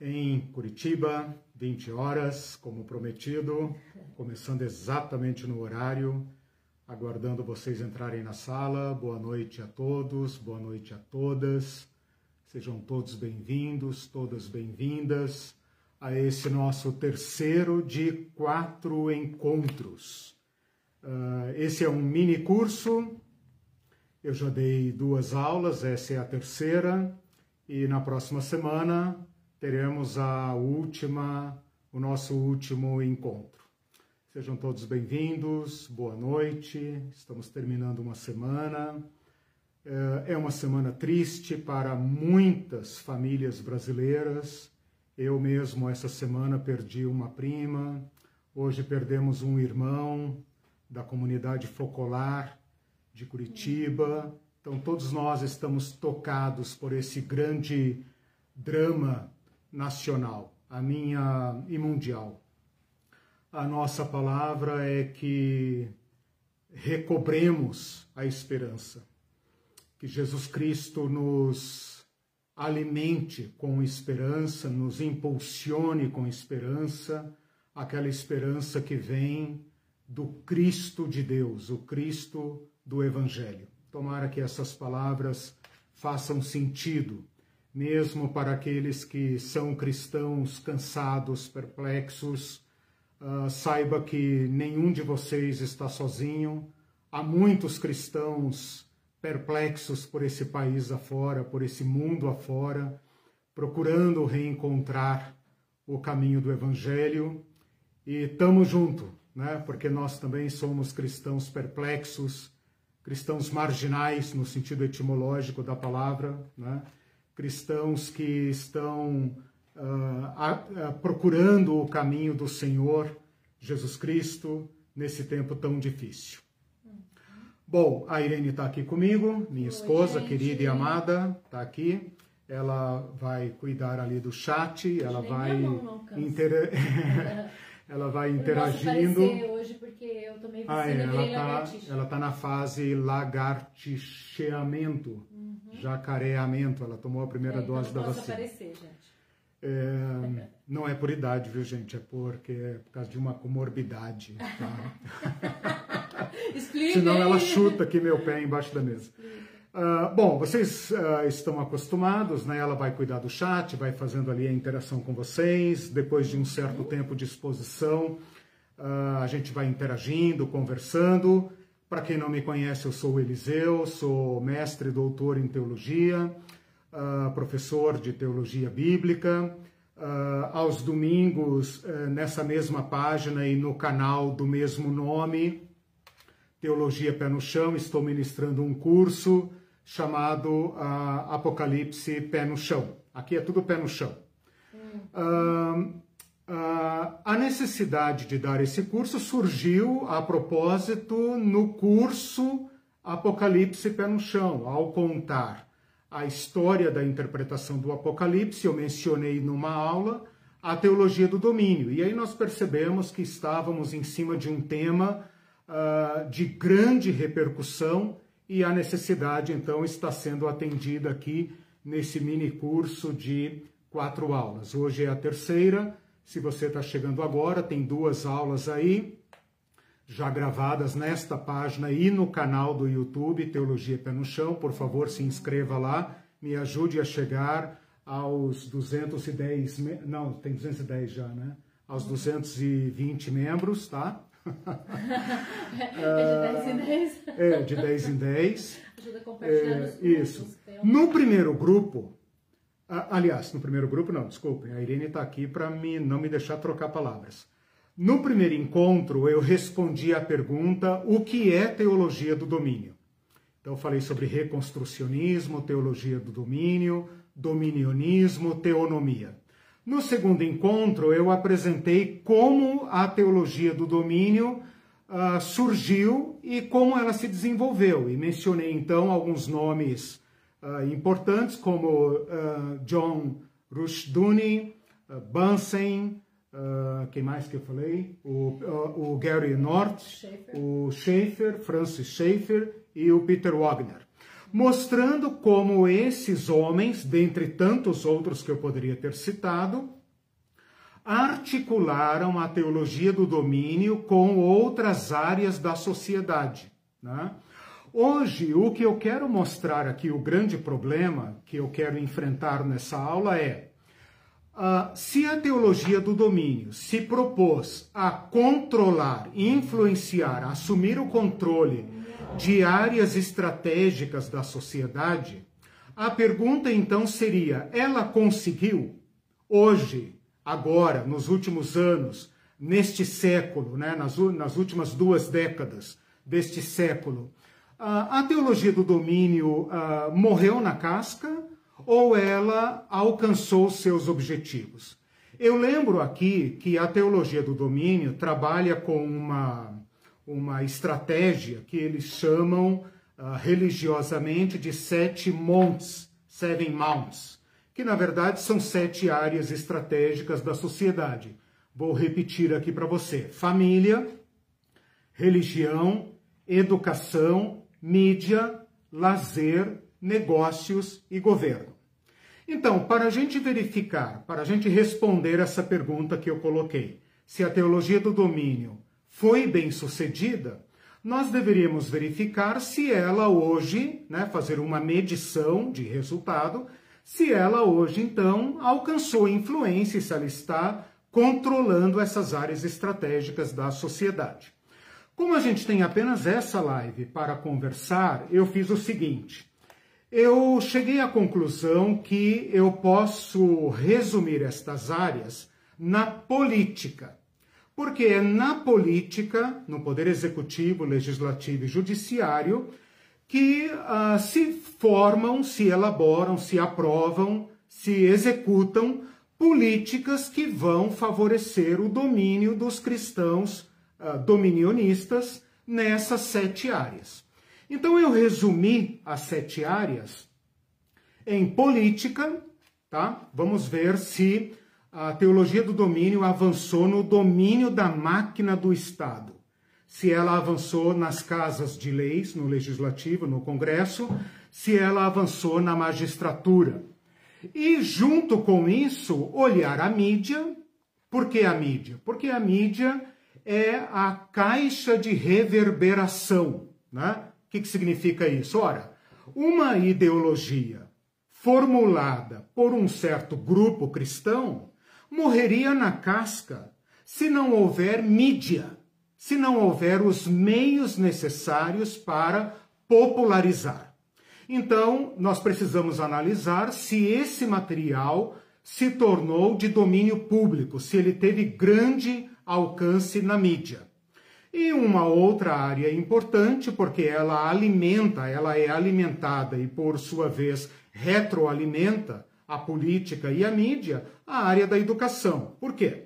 em Curitiba, 20 horas, como prometido, começando exatamente no horário, aguardando vocês entrarem na sala. Boa noite a todos, boa noite a todas. Sejam todos bem-vindos, todas bem-vindas a esse nosso terceiro de quatro encontros. Uh, esse é um mini curso. Eu já dei duas aulas, essa é a terceira, e na próxima semana teremos a última, o nosso último encontro. Sejam todos bem-vindos, boa noite. Estamos terminando uma semana. É, é uma semana triste para muitas famílias brasileiras. Eu mesmo, essa semana, perdi uma prima. Hoje perdemos um irmão da comunidade focolar de Curitiba. Então, todos nós estamos tocados por esse grande drama nacional, a minha e mundial. A nossa palavra é que recobremos a esperança, que Jesus Cristo nos alimente com esperança, nos impulsione com esperança, aquela esperança que vem do Cristo de Deus, o Cristo do Evangelho. Tomara que essas palavras façam sentido, mesmo para aqueles que são cristãos cansados, perplexos. Uh, saiba que nenhum de vocês está sozinho. Há muitos cristãos perplexos por esse país afora, por esse mundo afora, procurando reencontrar o caminho do Evangelho. E estamos juntos né? porque nós também somos cristãos perplexos, cristãos marginais, no sentido etimológico da palavra, né? Cristãos que estão uh, procurando o caminho do Senhor Jesus Cristo nesse tempo tão difícil. Bom, a Irene está aqui comigo, minha esposa Oi, querida e amada, está aqui. Ela vai cuidar ali do chat, ela vai inter... ela vai interagindo. Hoje porque eu tomei ah, é, ela está tá na fase lagartixeamento. Jacareamento. Ela tomou a primeira é, dose da vacina. Aparecer, gente. É, não é por idade, viu, gente? É porque é por causa de uma comorbidade. Tá? Explica. Senão ela chuta aqui meu pé embaixo da mesa. Uh, bom, vocês uh, estão acostumados, né? Ela vai cuidar do chat, vai fazendo ali a interação com vocês. Depois de um certo uhum. tempo de exposição, uh, a gente vai interagindo, conversando. Para quem não me conhece, eu sou o Eliseu, sou mestre e doutor em teologia, professor de teologia bíblica. aos domingos, eh, nessa mesma página e no canal do mesmo nome, Teologia Pé no Chão, estou ministrando um curso chamado uh, Apocalipse Pé no Chão. Aqui é tudo pé no chão. Uh, uh, a necessidade de dar esse curso surgiu a propósito no curso Apocalipse Pé no Chão, ao contar a história da interpretação do Apocalipse, eu mencionei numa aula a teologia do domínio. E aí nós percebemos que estávamos em cima de um tema uh, de grande repercussão e a necessidade então está sendo atendida aqui nesse mini curso de quatro aulas. Hoje é a terceira. Se você está chegando agora, tem duas aulas aí já gravadas nesta página e no canal do YouTube Teologia Pé no Chão. Por favor, se inscreva lá, me ajude a chegar aos 210, não, tem 210 já, né? Aos 220 membros, tá? é de 10 em 10. É, de 10 em 10. Ajuda a compartilhar é, Isso. No primeiro grupo, aliás, no primeiro grupo não, desculpem, a Irene está aqui para me, não me deixar trocar palavras. No primeiro encontro, eu respondi à pergunta o que é teologia do domínio. Então, falei sobre reconstrucionismo, teologia do domínio, dominionismo, teonomia. No segundo encontro, eu apresentei como a teologia do domínio uh, surgiu e como ela se desenvolveu. E mencionei então alguns nomes uh, importantes, como uh, John Rushduni, Bunsen, quem mais que eu falei? O, o Gary North, Schaefer. o Schaefer, Francis Schaeffer e o Peter Wagner. mostrando como esses homens, dentre tantos outros que eu poderia ter citado, articularam a teologia do domínio com outras áreas da sociedade. Né? Hoje, o que eu quero mostrar aqui, o grande problema que eu quero enfrentar nessa aula é Uh, se a teologia do domínio se propôs a controlar, influenciar, assumir o controle de áreas estratégicas da sociedade, a pergunta então seria: ela conseguiu? Hoje, agora, nos últimos anos, neste século, né, nas, nas últimas duas décadas deste século, a teologia do domínio uh, morreu na casca? ou ela alcançou seus objetivos. Eu lembro aqui que a teologia do domínio trabalha com uma, uma estratégia que eles chamam uh, religiosamente de sete montes, seven mounts, que na verdade são sete áreas estratégicas da sociedade. Vou repetir aqui para você: família, religião, educação, mídia, lazer, negócios e governo. Então, para a gente verificar, para a gente responder essa pergunta que eu coloquei, se a teologia do domínio foi bem sucedida, nós deveríamos verificar se ela hoje, né, fazer uma medição de resultado, se ela hoje então alcançou influência, se ela está controlando essas áreas estratégicas da sociedade. Como a gente tem apenas essa live para conversar, eu fiz o seguinte: eu cheguei à conclusão que eu posso resumir estas áreas na política. Porque é na política, no poder executivo, legislativo e judiciário, que uh, se formam, se elaboram, se aprovam, se executam políticas que vão favorecer o domínio dos cristãos uh, dominionistas nessas sete áreas. Então eu resumi as sete áreas em política, tá? Vamos ver se a teologia do domínio avançou no domínio da máquina do Estado. Se ela avançou nas casas de leis, no legislativo, no Congresso, se ela avançou na magistratura. E junto com isso, olhar a mídia. Por que a mídia? Porque a mídia é a caixa de reverberação, né? que, que significa isso? Ora, uma ideologia formulada por um certo grupo cristão morreria na casca se não houver mídia, se não houver os meios necessários para popularizar. Então, nós precisamos analisar se esse material se tornou de domínio público, se ele teve grande alcance na mídia. E uma outra área importante, porque ela alimenta, ela é alimentada e, por sua vez, retroalimenta a política e a mídia, a área da educação. Por quê?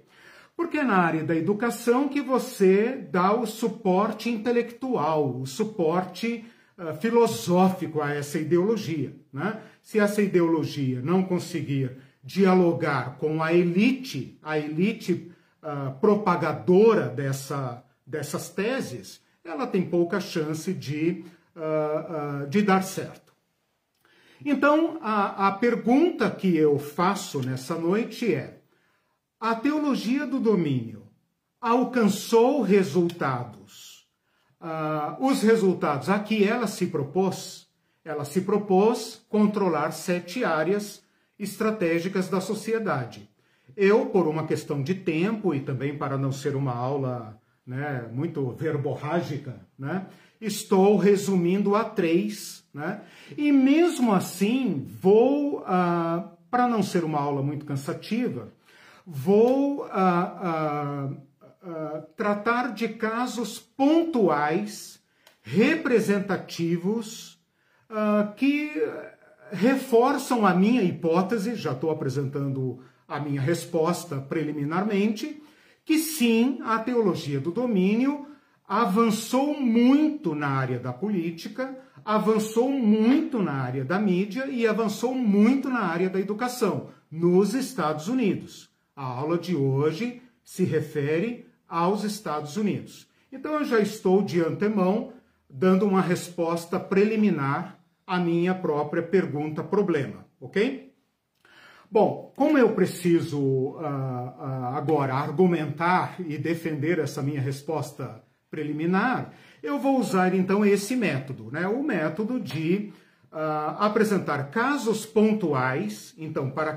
Porque é na área da educação que você dá o suporte intelectual, o suporte uh, filosófico a essa ideologia. Né? Se essa ideologia não conseguir dialogar com a elite, a elite propagadora dessa dessas teses, ela tem pouca chance de, uh, uh, de dar certo. Então, a, a pergunta que eu faço nessa noite é: a teologia do domínio alcançou resultados? Uh, os resultados a que ela se propôs? Ela se propôs controlar sete áreas estratégicas da sociedade. Eu, por uma questão de tempo e também para não ser uma aula né, muito verborrágica, né, estou resumindo a três. Né, e mesmo assim, vou, ah, para não ser uma aula muito cansativa, vou ah, ah, tratar de casos pontuais, representativos, que reforçam a minha hipótese, já estou apresentando a minha resposta preliminarmente, que sim, a teologia do domínio avançou muito na área da política, avançou muito na área da mídia e avançou muito na área da educação nos Estados Unidos. A aula de hoje se refere aos Estados Unidos. Então eu já estou de antemão dando uma resposta preliminar a minha própria pergunta-problema, ok? Bom, como eu preciso uh, uh, agora argumentar e defender essa minha resposta preliminar, eu vou usar então esse método, né? o método de uh, apresentar casos pontuais. Então, para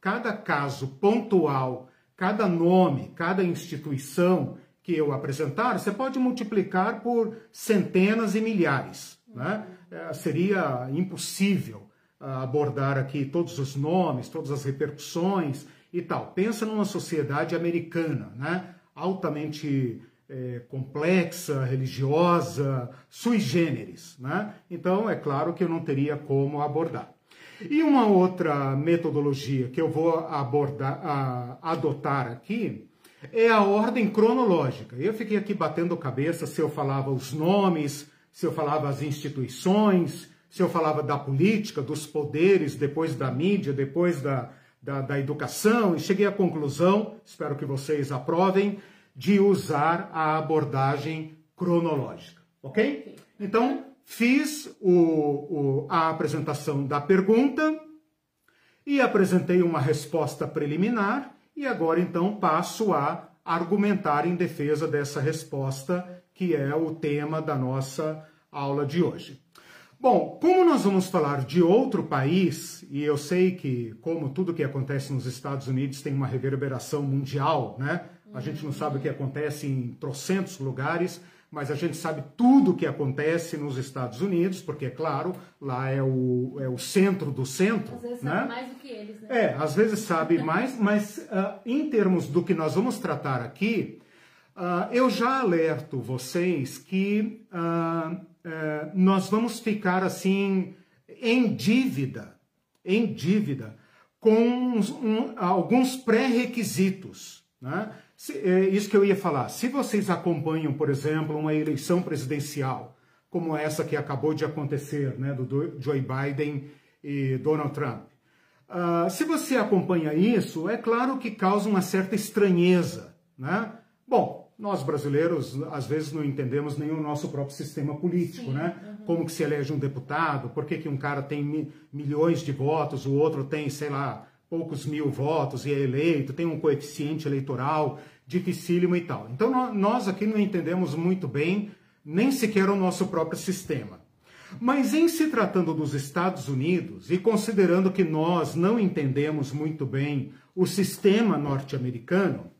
cada, caso pontual, cada nome, cada instituição que eu apresentar, você pode multiplicar por centenas e milhares. Né? É, seria impossível abordar aqui todos os nomes, todas as repercussões e tal. Pensa numa sociedade americana, né? altamente é, complexa, religiosa, sui generis. Né? Então, é claro que eu não teria como abordar. E uma outra metodologia que eu vou abordar, a, adotar aqui é a ordem cronológica. Eu fiquei aqui batendo cabeça se eu falava os nomes, se eu falava as instituições, se eu falava da política, dos poderes, depois da mídia, depois da, da, da educação, e cheguei à conclusão, espero que vocês aprovem, de usar a abordagem cronológica, ok? Então, fiz o, o, a apresentação da pergunta e apresentei uma resposta preliminar e agora então passo a argumentar em defesa dessa resposta, que é o tema da nossa aula de hoje. Bom, como nós vamos falar de outro país, e eu sei que, como tudo que acontece nos Estados Unidos tem uma reverberação mundial, né? A gente não sabe o que acontece em trocentos lugares, mas a gente sabe tudo o que acontece nos Estados Unidos, porque, é claro, lá é o, é o centro do centro. Às vezes né? sabe mais do que eles, né? É, às vezes sabe mais, mas uh, em termos do que nós vamos tratar aqui, uh, eu já alerto vocês que uh, nós vamos ficar assim em dívida, em dívida, com um, alguns pré-requisitos, né? Se, é isso que eu ia falar. Se vocês acompanham, por exemplo, uma eleição presidencial, como essa que acabou de acontecer, né, do Joe Biden e Donald Trump, uh, se você acompanha isso, é claro que causa uma certa estranheza, né? Bom, nós brasileiros às vezes não entendemos nem o nosso próprio sistema político, Sim, né? Uhum. Como que se elege um deputado, por que, que um cara tem mi milhões de votos, o outro tem, sei lá, poucos mil votos e é eleito, tem um coeficiente eleitoral dificílimo e tal. Então nós aqui não entendemos muito bem nem sequer o nosso próprio sistema. Mas em se tratando dos Estados Unidos e considerando que nós não entendemos muito bem o sistema norte-americano,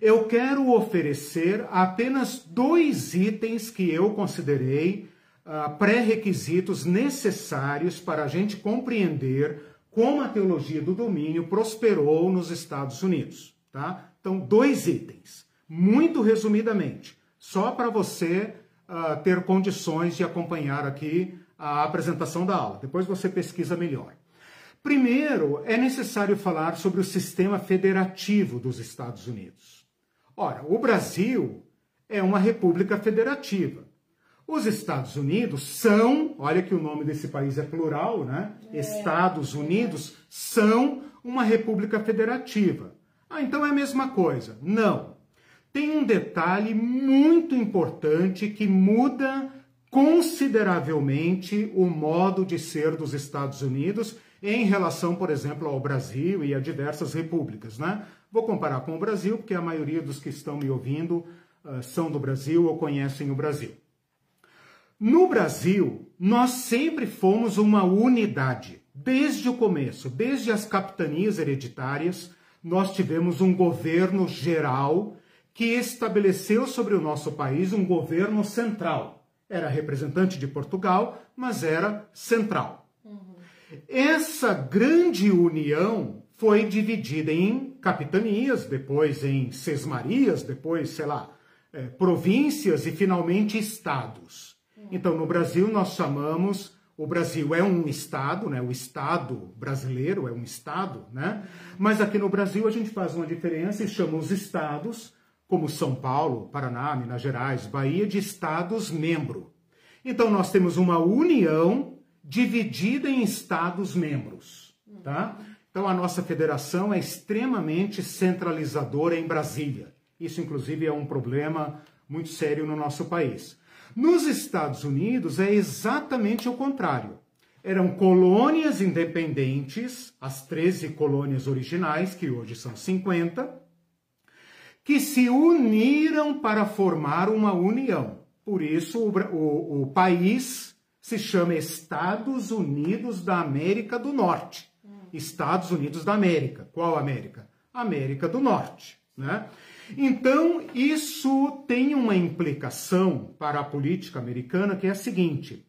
eu quero oferecer apenas dois itens que eu considerei uh, pré-requisitos necessários para a gente compreender como a teologia do domínio prosperou nos Estados Unidos. Tá? Então, dois itens, muito resumidamente, só para você uh, ter condições de acompanhar aqui a apresentação da aula. Depois você pesquisa melhor. Primeiro, é necessário falar sobre o sistema federativo dos Estados Unidos. Ora, o Brasil é uma república federativa. Os Estados Unidos são, olha que o nome desse país é plural, né? É. Estados Unidos são uma república federativa. Ah, então é a mesma coisa. Não. Tem um detalhe muito importante que muda consideravelmente o modo de ser dos Estados Unidos em relação, por exemplo, ao Brasil e a diversas repúblicas, né? Vou comparar com o Brasil, porque a maioria dos que estão me ouvindo uh, são do Brasil ou conhecem o Brasil. No Brasil, nós sempre fomos uma unidade. Desde o começo, desde as capitanias hereditárias, nós tivemos um governo geral que estabeleceu sobre o nosso país um governo central. Era representante de Portugal, mas era central. Uhum. Essa grande união foi dividida em capitanias, depois em sesmarias, depois, sei lá, é, províncias e finalmente estados. Então, no Brasil, nós chamamos. O Brasil é um Estado, né? o Estado brasileiro é um Estado, né? mas aqui no Brasil a gente faz uma diferença e chama os Estados, como São Paulo, Paraná, Minas Gerais, Bahia, de Estados-membro. Então nós temos uma união dividida em Estados-membros. Tá? Então a nossa federação é extremamente centralizadora em Brasília. Isso, inclusive, é um problema muito sério no nosso país. Nos Estados Unidos é exatamente o contrário. Eram colônias independentes, as 13 colônias originais, que hoje são 50, que se uniram para formar uma união. Por isso, o, o, o país se chama Estados Unidos da América do Norte. Estados Unidos da América. Qual América? América do Norte. Né? Então, isso tem uma implicação para a política americana que é a seguinte: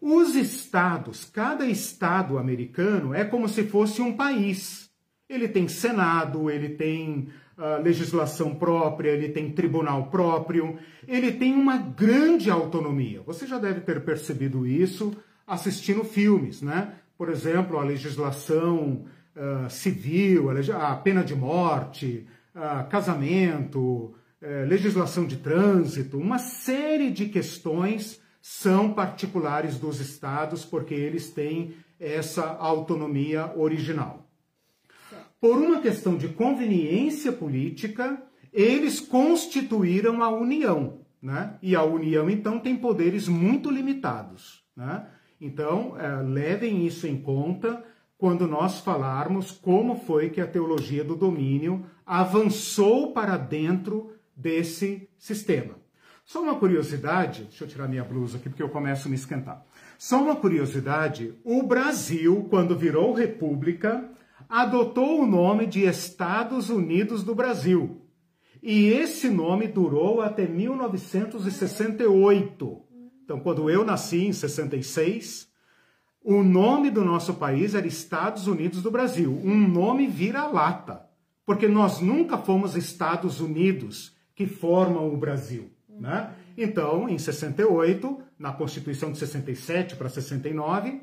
os estados, cada estado americano é como se fosse um país. Ele tem Senado, ele tem uh, legislação própria, ele tem tribunal próprio, ele tem uma grande autonomia. Você já deve ter percebido isso assistindo filmes, né? Por exemplo, a legislação uh, civil, a, pena de morte, uh, casamento, uh, legislação de trânsito, uma série de questões são particulares dos estados porque eles têm essa autonomia original. Por uma questão de conveniência política, eles constituíram a União, né? E a União, então, tem poderes muito limitados, né? Então, é, levem isso em conta quando nós falarmos como foi que a teologia do domínio avançou para dentro desse sistema. Só uma curiosidade, deixa eu tirar minha blusa aqui porque eu começo a me esquentar. Só uma curiosidade, o Brasil, quando virou república, adotou o nome de Estados Unidos do Brasil. E esse nome durou até 1968. Então, quando eu nasci em 66, o nome do nosso país era Estados Unidos do Brasil, um nome vira-lata, porque nós nunca fomos Estados Unidos que formam o Brasil, né? Então, em 68, na Constituição de 67 para 69,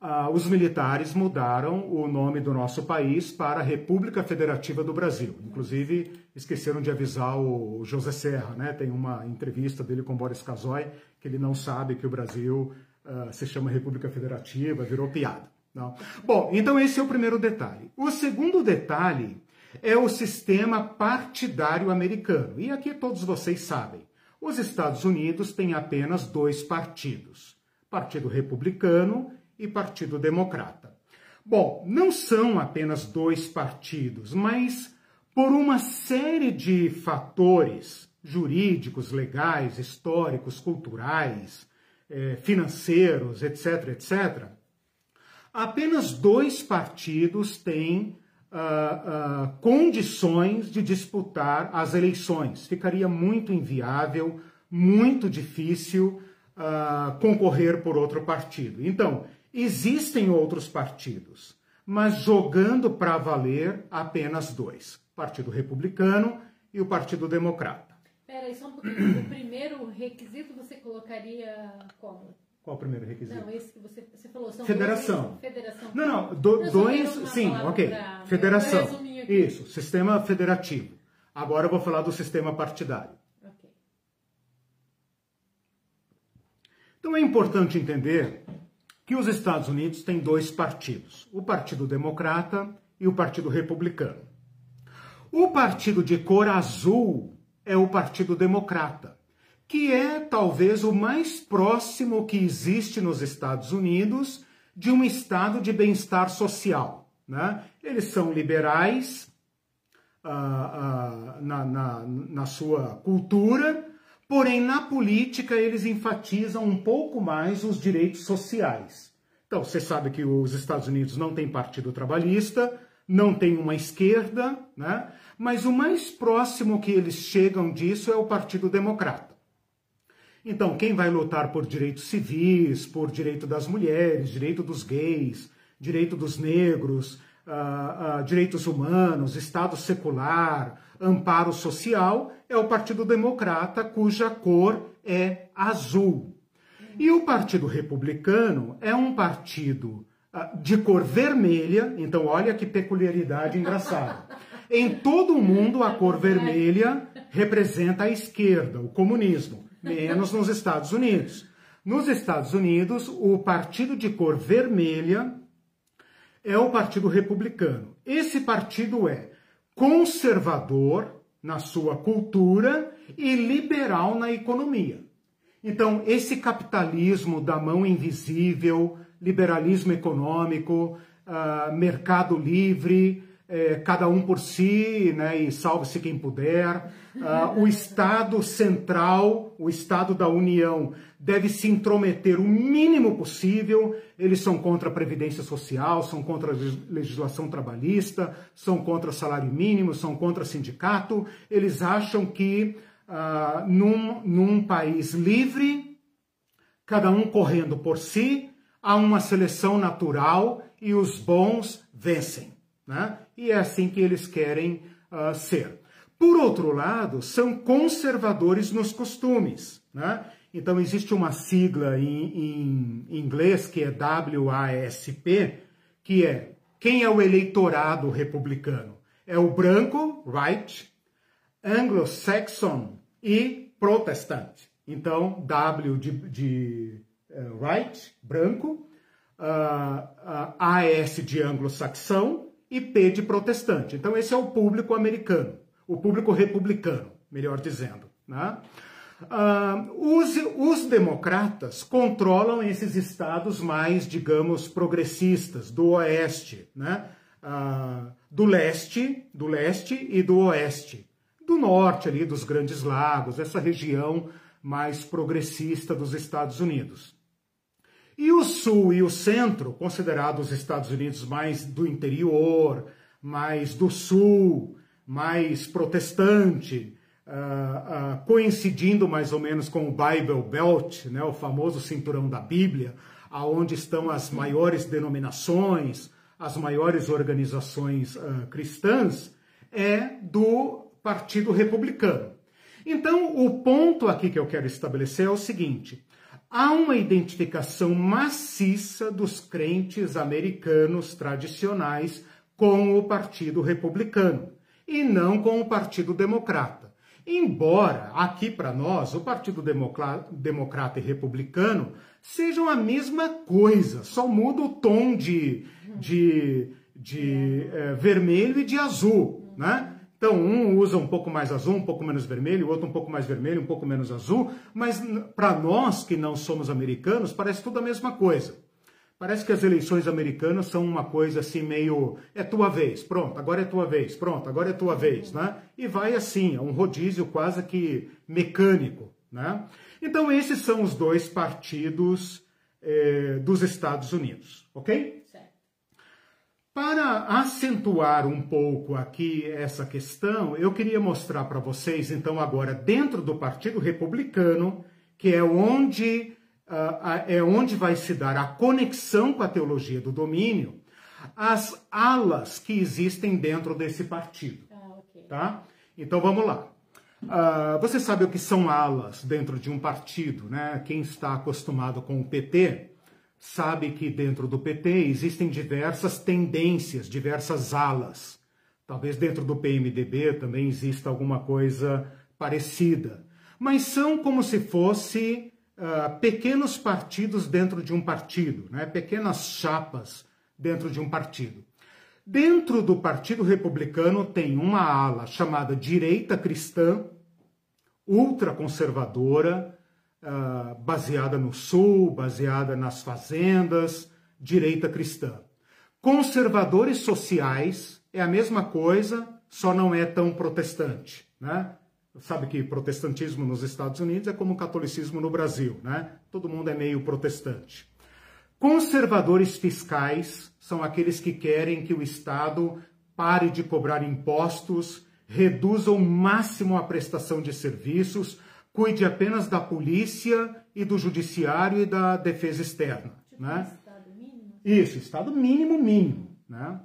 ah, os militares mudaram o nome do nosso país para República Federativa do Brasil. Inclusive, esqueceram de avisar o José Serra, né? Tem uma entrevista dele com Boris Casoy, que ele não sabe que o Brasil uh, se chama República Federativa, virou piada. Não. Bom, então esse é o primeiro detalhe. O segundo detalhe é o sistema partidário americano. E aqui todos vocês sabem, os Estados Unidos têm apenas dois partidos: Partido Republicano e Partido Democrata. Bom, não são apenas dois partidos, mas por uma série de fatores jurídicos, legais, históricos, culturais, eh, financeiros, etc., etc., apenas dois partidos têm uh, uh, condições de disputar as eleições. Ficaria muito inviável, muito difícil uh, concorrer por outro partido. Então, Existem outros partidos, mas jogando para valer apenas dois: Partido Republicano e o Partido Democrata. Peraí, só um pouquinho. O primeiro requisito você colocaria como? Qual o primeiro requisito? Não, esse que você, você falou. São federação. Dois, federação. Não, não. Do, dois. Sim, ok. Pra, federação. Isso, sistema federativo. Agora eu vou falar do sistema partidário. Okay. Então é importante entender que os Estados Unidos têm dois partidos, o Partido Democrata e o Partido Republicano. O partido de cor azul é o Partido Democrata, que é talvez o mais próximo que existe nos Estados Unidos de um estado de bem-estar social. Né? Eles são liberais ah, ah, na, na, na sua cultura, Porém, na política, eles enfatizam um pouco mais os direitos sociais. Então, você sabe que os Estados Unidos não tem partido trabalhista, não tem uma esquerda, né? mas o mais próximo que eles chegam disso é o Partido Democrata. Então, quem vai lutar por direitos civis, por direito das mulheres, direito dos gays, direito dos negros, uh, uh, direitos humanos, Estado secular, amparo social, é o Partido Democrata, cuja cor é azul. E o Partido Republicano é um partido uh, de cor vermelha, então olha que peculiaridade engraçada. Em todo o mundo, a cor vermelha representa a esquerda, o comunismo, menos nos Estados Unidos. Nos Estados Unidos, o partido de cor vermelha é o Partido Republicano. Esse partido é conservador na sua cultura e liberal na economia. Então, esse capitalismo da mão invisível, liberalismo econômico, uh, mercado livre, eh, cada um por si, né, e salve-se quem puder. Uh, o Estado central, o Estado da União, deve se intrometer o mínimo possível. Eles são contra a Previdência Social, são contra a legislação trabalhista, são contra salário mínimo, são contra sindicato. Eles acham que uh, num, num país livre, cada um correndo por si, há uma seleção natural e os bons vencem. Né? E é assim que eles querem uh, ser. Por outro lado, são conservadores nos costumes. Né? Então, existe uma sigla em, em inglês que é WASP, que é quem é o eleitorado republicano? É o branco, right, anglo-saxon e protestante. Então, W de, de uh, right, branco, uh, uh, AS de anglo-saxão e P de protestante. Então, esse é o público americano, o público republicano, melhor dizendo. Né? Uh, os, os, democratas controlam esses estados mais, digamos, progressistas do oeste, né? Uh, do leste, do leste e do oeste, do norte ali dos Grandes Lagos, essa região mais progressista dos Estados Unidos. E o sul e o centro, considerados os Estados Unidos mais do interior, mais do sul, mais protestante, uh, coincidindo mais ou menos com o Bible Belt, né, o famoso cinturão da Bíblia, aonde estão as maiores denominações, as maiores organizações uh, cristãs, é do Partido Republicano. Então, o ponto aqui que eu quero estabelecer é o seguinte: há uma identificação maciça dos crentes americanos tradicionais com o Partido Republicano e não com o Partido Democrata. Embora aqui para nós o Partido Democrata e Republicano sejam a mesma coisa, só muda o tom de, de, de é, vermelho e de azul, né? Então, um usa um pouco mais azul, um pouco menos vermelho, o outro um pouco mais vermelho, um pouco menos azul, mas para nós que não somos americanos, parece tudo a mesma coisa. Parece que as eleições americanas são uma coisa assim meio é tua vez, pronto, agora é tua vez, pronto, agora é tua vez, né? E vai assim, é um rodízio quase que mecânico, né? Então esses são os dois partidos eh, dos Estados Unidos, ok? Para acentuar um pouco aqui essa questão, eu queria mostrar para vocês, então, agora, dentro do Partido Republicano, que é onde, é onde vai se dar a conexão com a teologia do domínio, as alas que existem dentro desse partido. Ah, okay. tá? Então, vamos lá. Uh, você sabe o que são alas dentro de um partido, né? Quem está acostumado com o PT sabe que dentro do PT existem diversas tendências, diversas alas. Talvez dentro do PMDB também exista alguma coisa parecida. Mas são como se fosse uh, pequenos partidos dentro de um partido, né? pequenas chapas dentro de um partido. Dentro do Partido Republicano tem uma ala chamada direita cristã, ultraconservadora, uh, baseada no sul, baseada nas fazendas, direita cristã. Conservadores sociais é a mesma coisa, só não é tão protestante, né? Sabe que protestantismo nos Estados Unidos é como o catolicismo no Brasil, né? Todo mundo é meio protestante. Conservadores fiscais são aqueles que querem que o Estado pare de cobrar impostos, reduza ao máximo a prestação de serviços, cuide apenas da polícia e do judiciário e da defesa externa. Tipo né? Estado mínimo? Isso, Estado mínimo mínimo. Né?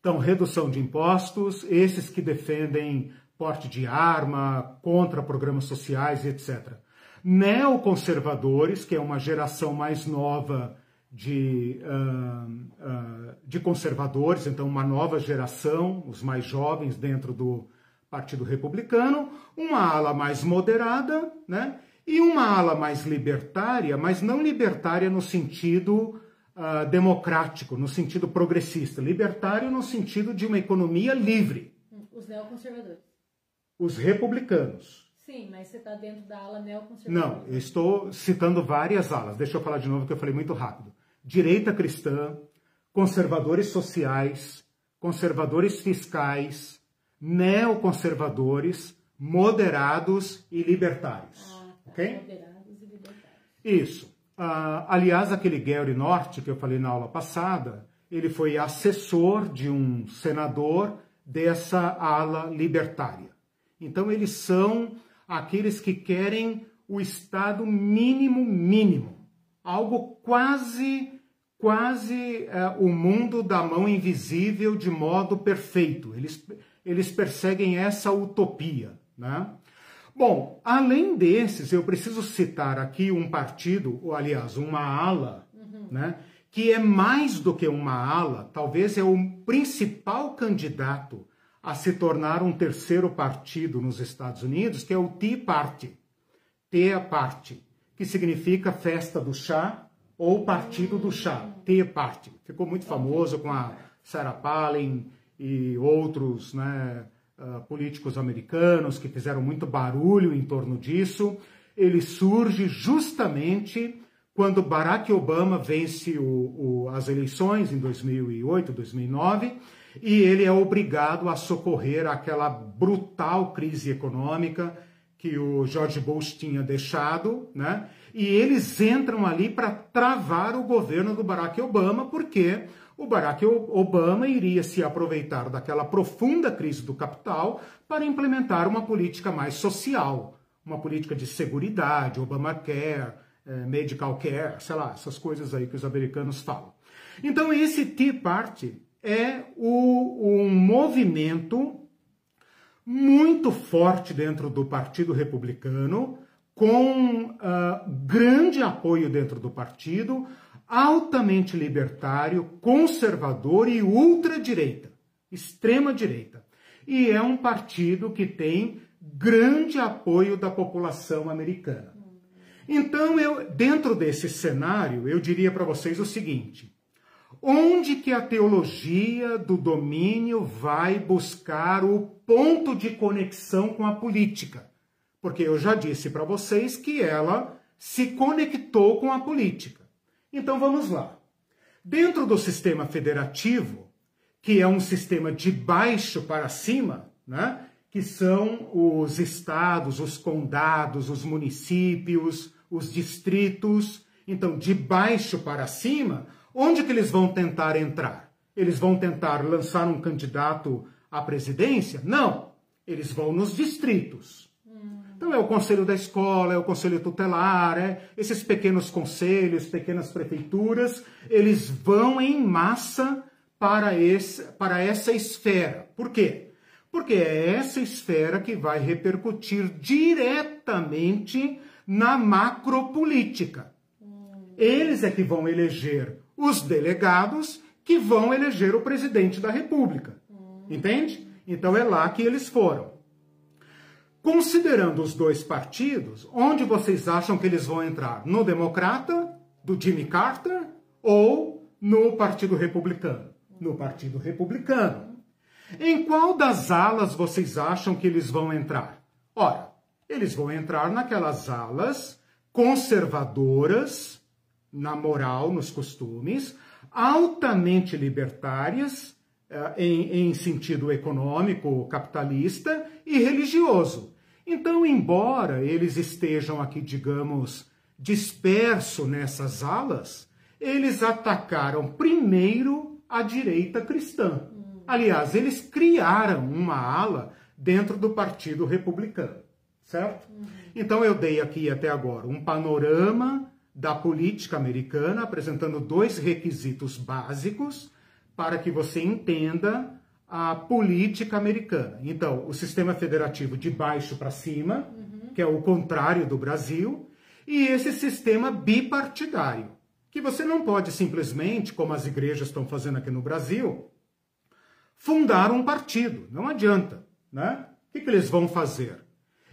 Então, redução de impostos, esses que defendem porte de arma, contra programas sociais, etc. Neoconservadores, que é uma geração mais nova de, uh, uh, de conservadores, então uma nova geração, os mais jovens dentro do, Partido Republicano, uma ala mais moderada, né? E uma ala mais libertária, mas não libertária no sentido uh, democrático, no sentido progressista, libertário no sentido de uma economia livre. Os neoconservadores. Os republicanos. Sim, mas você está dentro da ala neoconservadora. Não, eu estou citando várias alas. Deixa eu falar de novo que eu falei muito rápido. Direita cristã, conservadores sociais, conservadores fiscais, neoconservadores, moderados e libertários. Ah, tá. Ok? Moderados e libertários. Isso. Ah, aliás, aquele Gary Norte que eu falei na aula passada, ele foi assessor de um senador dessa ala libertária. Então, eles são aqueles que querem o Estado mínimo mínimo, algo quase quase eh, o mundo da mão invisível de modo perfeito. Eles, eles perseguem essa utopia. Né? Bom, além desses, eu preciso citar aqui um partido, ou aliás, uma ala, né, que é mais do que uma ala, talvez é o principal candidato a se tornar um terceiro partido nos Estados Unidos, que é o Tea Party. Tea Party, que significa festa do chá ou partido do chá. Tea Party. Ficou muito famoso com a Sarah Palin e outros né, uh, políticos americanos que fizeram muito barulho em torno disso. Ele surge justamente quando Barack Obama vence o, o, as eleições em 2008, 2009, e ele é obrigado a socorrer aquela brutal crise econômica que o George Bush tinha deixado, né? E eles entram ali para travar o governo do Barack Obama, porque o Barack Obama iria se aproveitar daquela profunda crise do capital para implementar uma política mais social, uma política de segurança, Obamacare, eh, medical care, sei lá, essas coisas aí que os americanos falam. Então esse Tea Party é o, um movimento muito forte dentro do Partido Republicano, com uh, grande apoio dentro do partido, altamente libertário, conservador e ultradireita, extrema direita. E é um partido que tem grande apoio da população americana. Então, eu, dentro desse cenário, eu diria para vocês o seguinte: onde que a teologia do domínio vai buscar o ponto de conexão com a política? Porque eu já disse para vocês que ela se conectou com a política. Então vamos lá. Dentro do sistema federativo, que é um sistema de baixo para cima, né? que são os estados, os condados, os municípios, os distritos. Então, de baixo para cima, onde que eles vão tentar entrar? Eles vão tentar lançar um candidato à presidência? Não, eles vão nos distritos. Então é o conselho da escola, é o conselho tutelar, é esses pequenos conselhos, pequenas prefeituras, eles vão em massa para, esse, para essa esfera. Por quê? Porque é essa esfera que vai repercutir diretamente na macropolítica. Eles é que vão eleger os delegados que vão eleger o presidente da República. Entende? Então é lá que eles foram. Considerando os dois partidos, onde vocês acham que eles vão entrar? No Democrata, do Jimmy Carter, ou no Partido Republicano? No Partido Republicano. Em qual das alas vocês acham que eles vão entrar? Ora, eles vão entrar naquelas alas conservadoras, na moral, nos costumes, altamente libertárias, eh, em, em sentido econômico, capitalista e religioso. Então, embora eles estejam aqui, digamos, dispersos nessas alas, eles atacaram primeiro a direita cristã. Aliás, eles criaram uma ala dentro do Partido Republicano, certo? Então, eu dei aqui até agora um panorama da política americana, apresentando dois requisitos básicos para que você entenda a política americana. Então, o sistema federativo de baixo para cima, uhum. que é o contrário do Brasil, e esse sistema bipartidário, que você não pode simplesmente, como as igrejas estão fazendo aqui no Brasil, fundar um partido. Não adianta, né? O que, que eles vão fazer?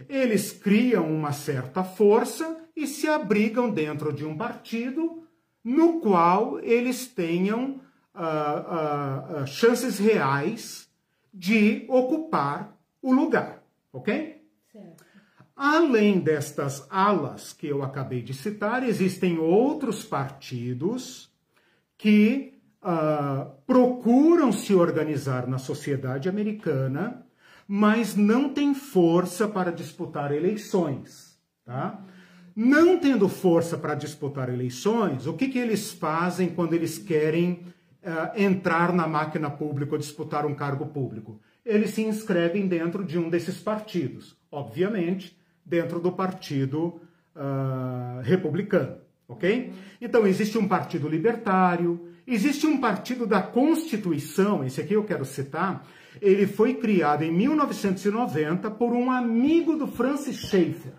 Eles criam uma certa força e se abrigam dentro de um partido no qual eles tenham uh, uh, chances reais de ocupar o lugar, ok? Certo. Além destas alas que eu acabei de citar, existem outros partidos que uh, procuram se organizar na sociedade americana, mas não têm força para disputar eleições. Tá? Não tendo força para disputar eleições, o que, que eles fazem quando eles querem uh, entrar na máquina pública ou disputar um cargo público? Eles se inscrevem dentro de um desses partidos, obviamente, dentro do partido uh, republicano, ok? Então, existe um partido libertário, existe um partido da Constituição, esse aqui eu quero citar, ele foi criado em 1990 por um amigo do Francis Schaeffer,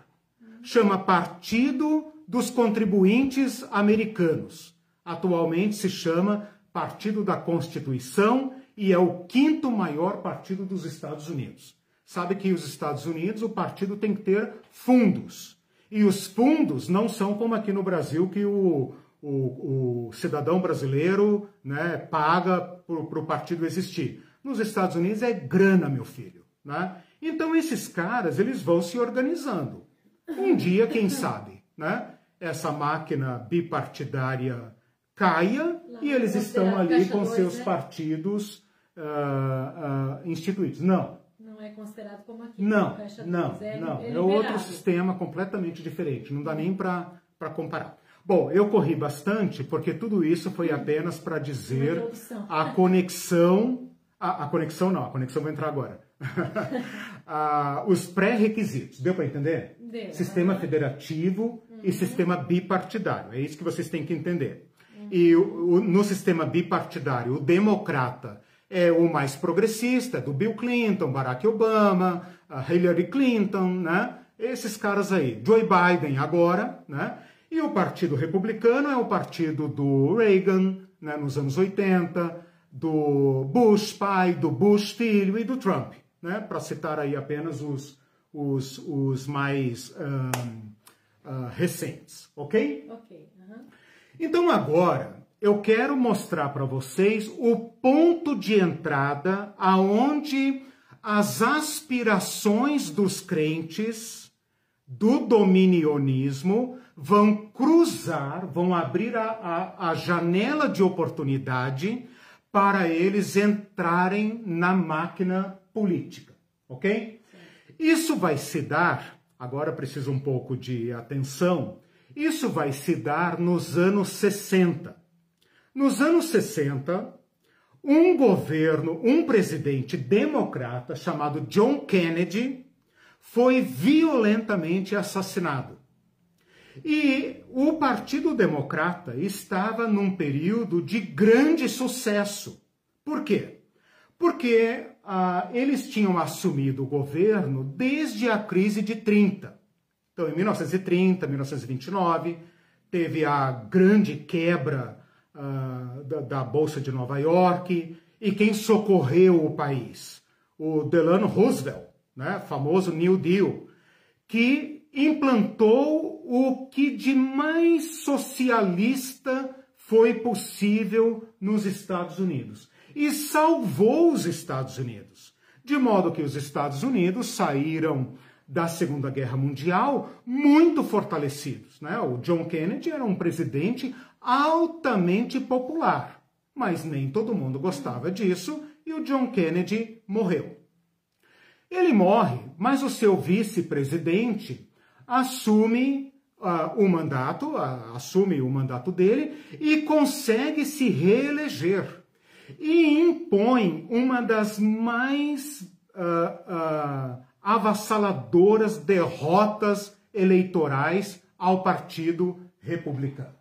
chama Partido dos Contribuintes Americanos. Atualmente se chama Partido da Constituição e é o quinto maior partido dos Estados Unidos. Sabe que os Estados Unidos, o partido tem que ter fundos. E os fundos não são como aqui no Brasil, que o, o, o cidadão brasileiro né, paga para o partido existir. Nos Estados Unidos é grana, meu filho. Né? Então esses caras, eles vão se organizando. Um dia, quem sabe, né? essa máquina bipartidária caia e eles estão ali com seus né? partidos uh, uh, instituídos. Não. Não é considerado como aqui. Não, não, é, não. É, é outro sistema completamente diferente. Não dá nem para comparar. Bom, eu corri bastante porque tudo isso foi apenas para dizer a conexão. A, a, conexão não, a conexão vai entrar agora. ah, os pré-requisitos. Deu para entender? Deu. Sistema federativo uhum. e sistema bipartidário. É isso que vocês têm que entender. Uhum. E o, o, no sistema bipartidário, o democrata é o mais progressista, do Bill Clinton, Barack Obama, Hillary Clinton, né? Esses caras aí. Joe Biden agora, né? E o Partido Republicano é o partido do Reagan, né, nos anos 80, do Bush pai, do Bush filho e do Trump, né? Para citar aí apenas os, os, os mais um, uh, recentes, ok? Ok. Então agora eu quero mostrar para vocês o ponto de entrada aonde as aspirações dos crentes do dominionismo vão cruzar, vão abrir a, a, a janela de oportunidade para eles entrarem na máquina política, ok? Isso vai se dar, agora preciso um pouco de atenção, isso vai se dar nos anos 60. Nos anos 60, um governo, um presidente democrata chamado John Kennedy foi violentamente assassinado. E o Partido Democrata estava num período de grande sucesso. Por quê? Porque ah, eles tinham assumido o governo desde a crise de 30. Então, em 1930, 1929, teve a grande quebra uh, da, da, Bolsa de Nova York. E quem socorreu o país? O Delano Roosevelt, né? famoso New Deal, que implantou o que de mais socialista foi possível nos Estados Unidos e salvou os Estados Unidos. De modo que os Estados Unidos saíram da Segunda Guerra Mundial muito fortalecidos. Né? O John Kennedy era um presidente altamente popular, mas nem todo mundo gostava disso e o John Kennedy morreu. Ele morre, mas o seu vice-presidente assume uh, o mandato, uh, assume o mandato dele e consegue se reeleger e impõe uma das mais uh, avassaladoras derrotas eleitorais ao Partido Republicano.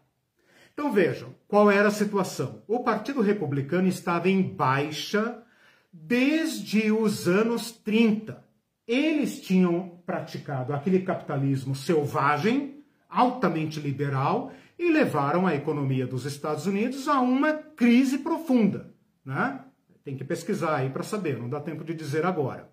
Então vejam, qual era a situação? O Partido Republicano estava em baixa desde os anos 30. Eles tinham praticado aquele capitalismo selvagem, altamente liberal, e levaram a economia dos Estados Unidos a uma crise profunda. Né? Tem que pesquisar aí para saber, não dá tempo de dizer agora.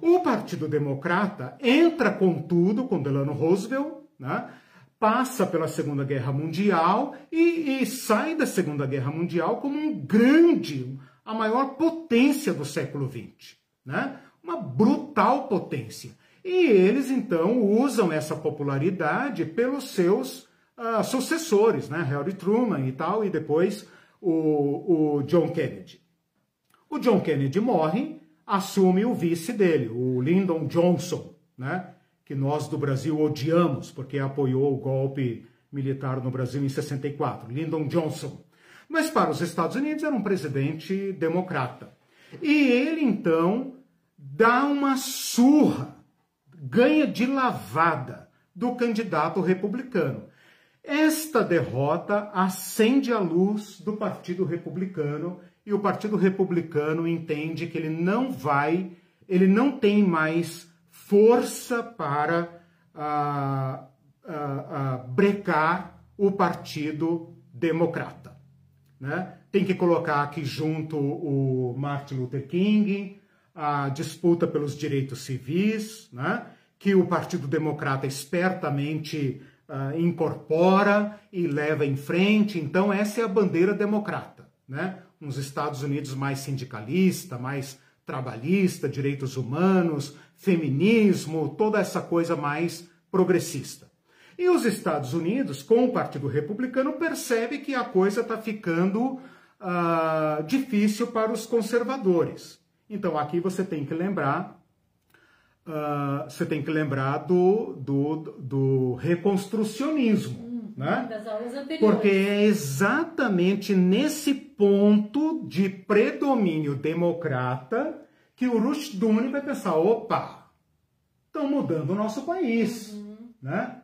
O Partido Democrata entra com tudo, com Delano Roosevelt, né? passa pela Segunda Guerra Mundial e, e, sai da Segunda Guerra Mundial como um grande, a maior potência do século XX, né? Uma brutal potência. E eles então usam essa popularidade pelos seus uh, sucessores, né? Harry Truman e tal, e depois o, o John Kennedy. O John Kennedy morre, assume o vice dele, o Lyndon Johnson, né? que nós do Brasil odiamos, porque apoiou o golpe militar no Brasil em 64, Lyndon Johnson. Mas para os Estados Unidos era um presidente democrata. E ele então dá uma surra, ganha de lavada do candidato republicano. Esta derrota acende a luz do Partido Republicano e o Partido Republicano entende que ele não vai, ele não tem mais força para ah, ah, ah, brecar o Partido Democrata. Né? Tem que colocar aqui junto o Martin Luther King, a disputa pelos direitos civis, né? que o Partido Democrata espertamente uh, incorpora e leva em frente. Então, essa é a bandeira democrata. Né? Nos Estados Unidos, mais sindicalista, mais trabalhista, direitos humanos, feminismo, toda essa coisa mais progressista. E os Estados Unidos, com o Partido Republicano, percebe que a coisa está ficando uh, difícil para os conservadores. Então aqui você tem que lembrar uh, você tem que lembrar do, do, do reconstrucionismo. Hum, né? Das aulas anteriores. Porque é exatamente nesse ponto de predomínio democrata que o Rushduni vai pensar, opa, estão mudando o nosso país. Uhum. Né?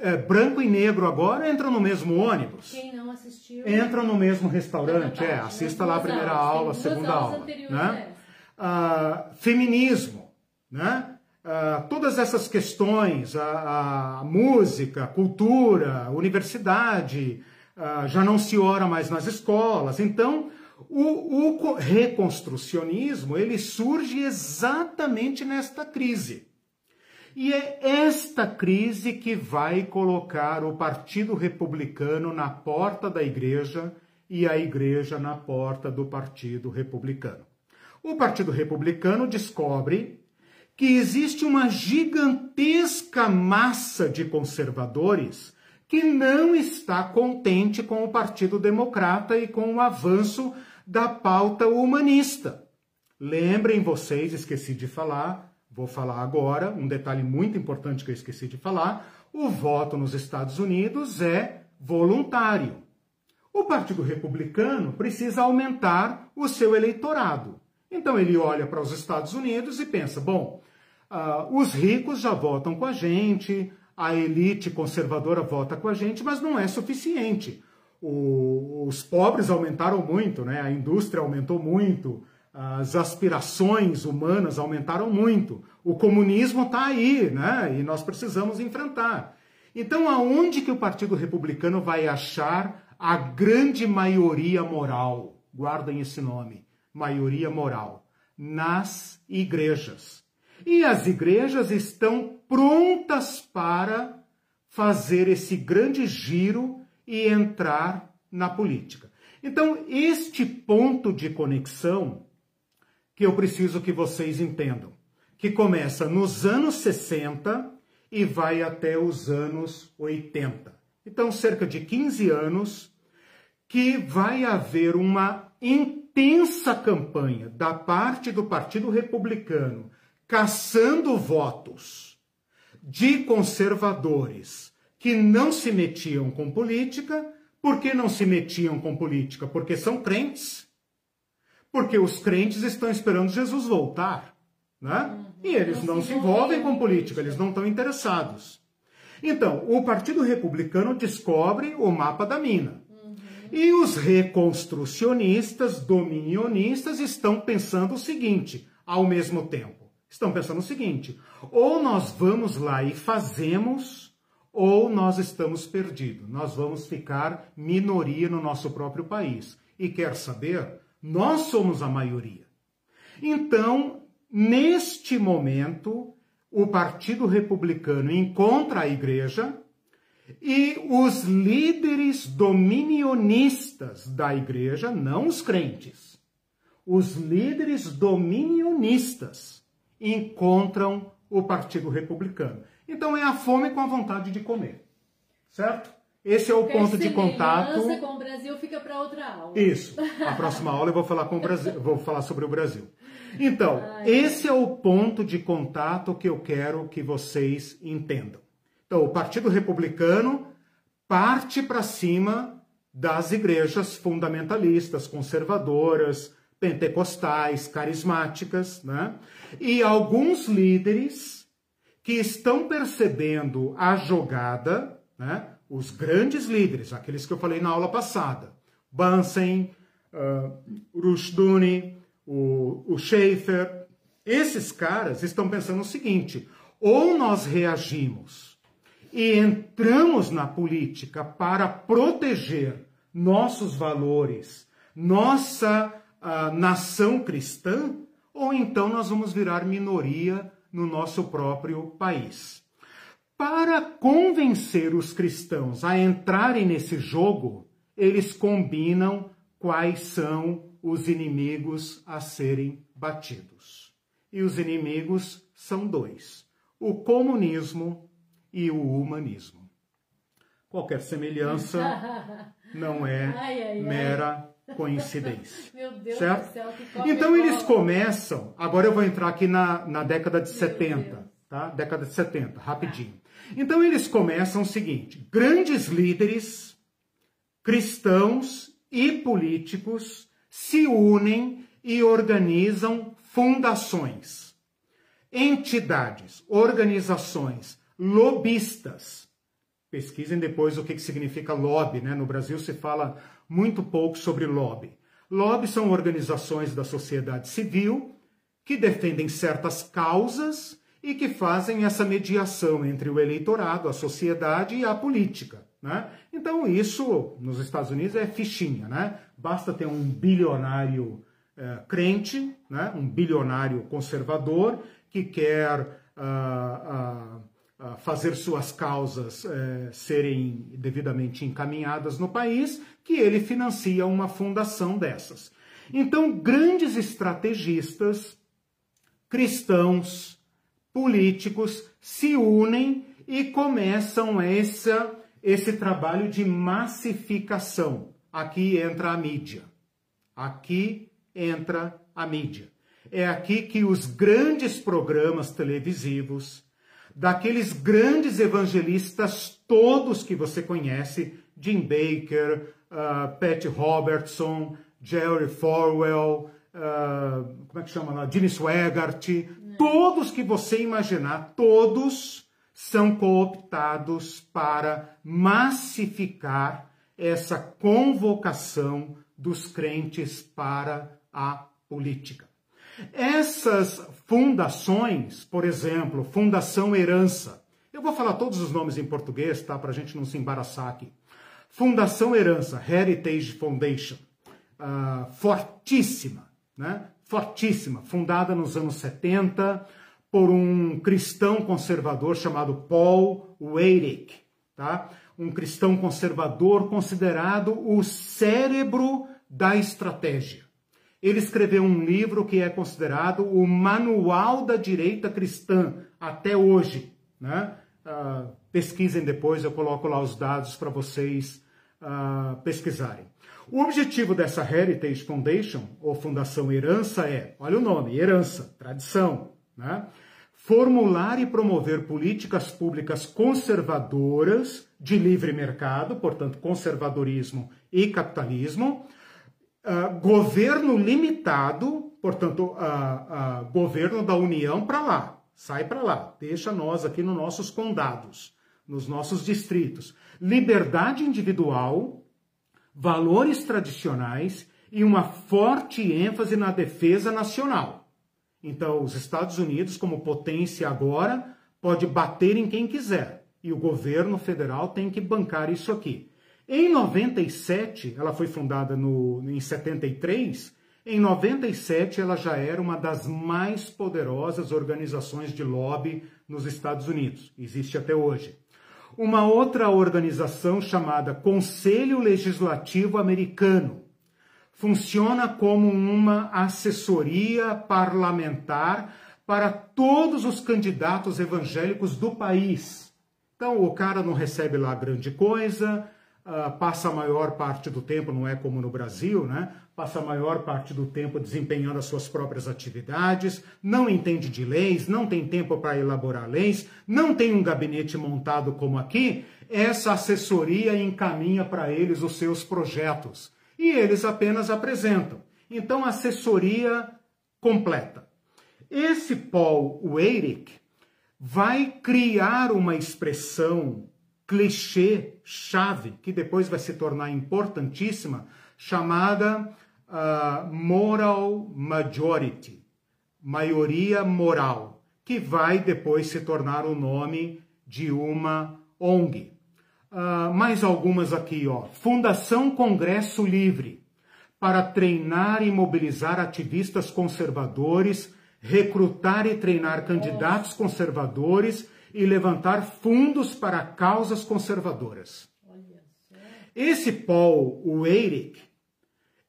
É, branco e negro agora entram no mesmo ônibus. Quem não assistiu. Entram no mesmo restaurante. É, assista lá a primeira aula, a segunda aula. Né? Ah, feminismo né? Uh, todas essas questões, a, a, música, a cultura, a universidade, uh, já não se ora mais nas escolas. Então, o, o reconstrucionismo ele surge exatamente nesta crise. E é esta crise que vai colocar o Partido Republicano na porta da igreja e a igreja na porta do Partido Republicano. O Partido Republicano descobre que existe uma gigantesca massa de conservadores que não está contente com o Partido Democrata e com o avanço da pauta humanista. Lembrem vocês, esqueci de falar, vou falar agora, um detalhe muito importante que eu esqueci de falar: o voto nos Estados Unidos é voluntário. O Partido Republicano precisa aumentar o seu eleitorado. Então ele olha para os Estados Unidos e pensa: bom, uh, os ricos já votam com a gente, a elite conservadora vota com a gente, mas não é suficiente. O, os pobres aumentaram muito, né? a indústria aumentou muito, as aspirações humanas aumentaram muito. O comunismo está aí, né? E nós precisamos enfrentar. Então, aonde que o Partido Republicano vai achar a grande maioria moral? Guardem esse nome maioria moral, nas igrejas. E as igrejas estão prontas para fazer esse grande giro e entrar na política. Então, este ponto de conexão que eu preciso que vocês entendam, que começa nos anos 60 e vai até os anos 80. Então, cerca de 15 anos que vai haver uma intensa campanha da parte do Partido Republicano caçando votos de conservadores que não se metiam com política. Por que não se metiam com política? Porque são crentes. Porque os crentes estão esperando Jesus voltar. Né? E eles não se envolvem com política, eles não estão interessados. Então, o Partido Republicano descobre o mapa da mina. E os reconstrucionistas, dominionistas, estão pensando o seguinte, ao mesmo tempo. Estão pensando o seguinte: ou nós vamos lá e fazemos, ou nós estamos perdidos. Nós vamos ficar minoria no nosso próprio país. E quer saber? Nós somos a maioria. Então, neste momento, o Partido Republicano encontra a igreja e os líderes dominionistas da igreja, não os crentes, os líderes dominionistas encontram o Partido Republicano. Então é a fome com a vontade de comer, certo? Esse é o ponto de contato. com o Brasil fica para outra aula. Isso. A próxima aula eu vou falar com o Brasil, vou falar sobre o Brasil. Então, Ai. esse é o ponto de contato que eu quero que vocês entendam. Então, o Partido Republicano parte para cima das igrejas fundamentalistas, conservadoras, pentecostais, carismáticas, né? E alguns líderes que estão percebendo a jogada, né? Os grandes líderes, aqueles que eu falei na aula passada, Bunsen, uh, Rushduni, o, o Schaefer, esses caras estão pensando o seguinte: ou nós reagimos e entramos na política para proteger nossos valores, nossa uh, nação cristã, ou então nós vamos virar minoria no nosso próprio país. Para convencer os cristãos a entrarem nesse jogo, eles combinam quais são os inimigos a serem batidos. E os inimigos são dois: o comunismo e o humanismo. Qualquer semelhança não é ai, ai, mera ai. coincidência. Meu Deus certo? do céu, que Então eles começam, agora eu vou entrar aqui na, na década de Meu 70, Deus. tá? Década de 70, rapidinho. Então eles começam o seguinte: grandes líderes cristãos e políticos se unem e organizam fundações, entidades, organizações lobistas. Pesquisem depois o que significa lobby, né? No Brasil se fala muito pouco sobre lobby. Lobby são organizações da sociedade civil que defendem certas causas e que fazem essa mediação entre o eleitorado, a sociedade e a política. Né? Então, isso nos Estados Unidos é fichinha. Né? Basta ter um bilionário é, crente, né? um bilionário conservador que quer. Uh, uh, fazer suas causas é, serem devidamente encaminhadas no país, que ele financia uma fundação dessas. Então, grandes estrategistas, cristãos, políticos se unem e começam essa, esse trabalho de massificação. Aqui entra a mídia. Aqui entra a mídia. É aqui que os grandes programas televisivos, daqueles grandes evangelistas todos que você conhece, Jim Baker, uh, Pat Robertson, Jerry Falwell, uh, como é que chama lá? Gene Swaggart, todos que você imaginar, todos são cooptados para massificar essa convocação dos crentes para a política. Essas fundações, por exemplo, Fundação Herança, eu vou falar todos os nomes em português, tá? Para a gente não se embaraçar aqui. Fundação Herança, Heritage Foundation, uh, fortíssima, né? Fortíssima, fundada nos anos 70 por um cristão conservador chamado Paul Weyrich, tá? Um cristão conservador considerado o cérebro da estratégia ele escreveu um livro que é considerado o manual da direita cristã até hoje. Né? Uh, pesquisem depois, eu coloco lá os dados para vocês uh, pesquisarem. O objetivo dessa Heritage Foundation, ou Fundação Herança, é, olha o nome, herança, tradição, né? formular e promover políticas públicas conservadoras de livre mercado, portanto, conservadorismo e capitalismo, uh, governo limitado, portanto, uh, uh, governo da União para lá, sai para lá, deixa nós aqui nos nossos condados, nos nossos distritos. Liberdade individual, valores tradicionais e uma forte ênfase na defesa nacional. Então, os Estados Unidos, como potência agora, pode bater em quem quiser. E o governo federal tem que bancar isso aqui. Em 97, ela foi fundada no, em 73. Em 97, ela já era uma das mais poderosas organizações de lobby nos Estados Unidos. Existe até hoje. Uma outra organização chamada Conselho Legislativo Americano funciona como uma assessoria parlamentar para todos os candidatos evangélicos do país. Então, o cara não recebe lá grande coisa, uh, passa a maior parte do tempo, não é como no Brasil, né? Passa a maior parte do tempo desempenhando as suas próprias atividades, não entende de leis, não tem tempo para elaborar leis, não tem um gabinete montado como aqui. Essa assessoria encaminha para eles os seus projetos e eles apenas apresentam. Então, assessoria completa. Esse Paul Weyrich vai criar uma expressão clichê chave que depois vai se tornar importantíssima, chamada uh, moral majority, maioria moral, que vai depois se tornar o nome de uma ONG. Uh, mais algumas aqui, ó. Fundação Congresso Livre, para treinar e mobilizar ativistas conservadores, recrutar e treinar candidatos conservadores e levantar fundos para causas conservadoras. Esse Paul Weyrich,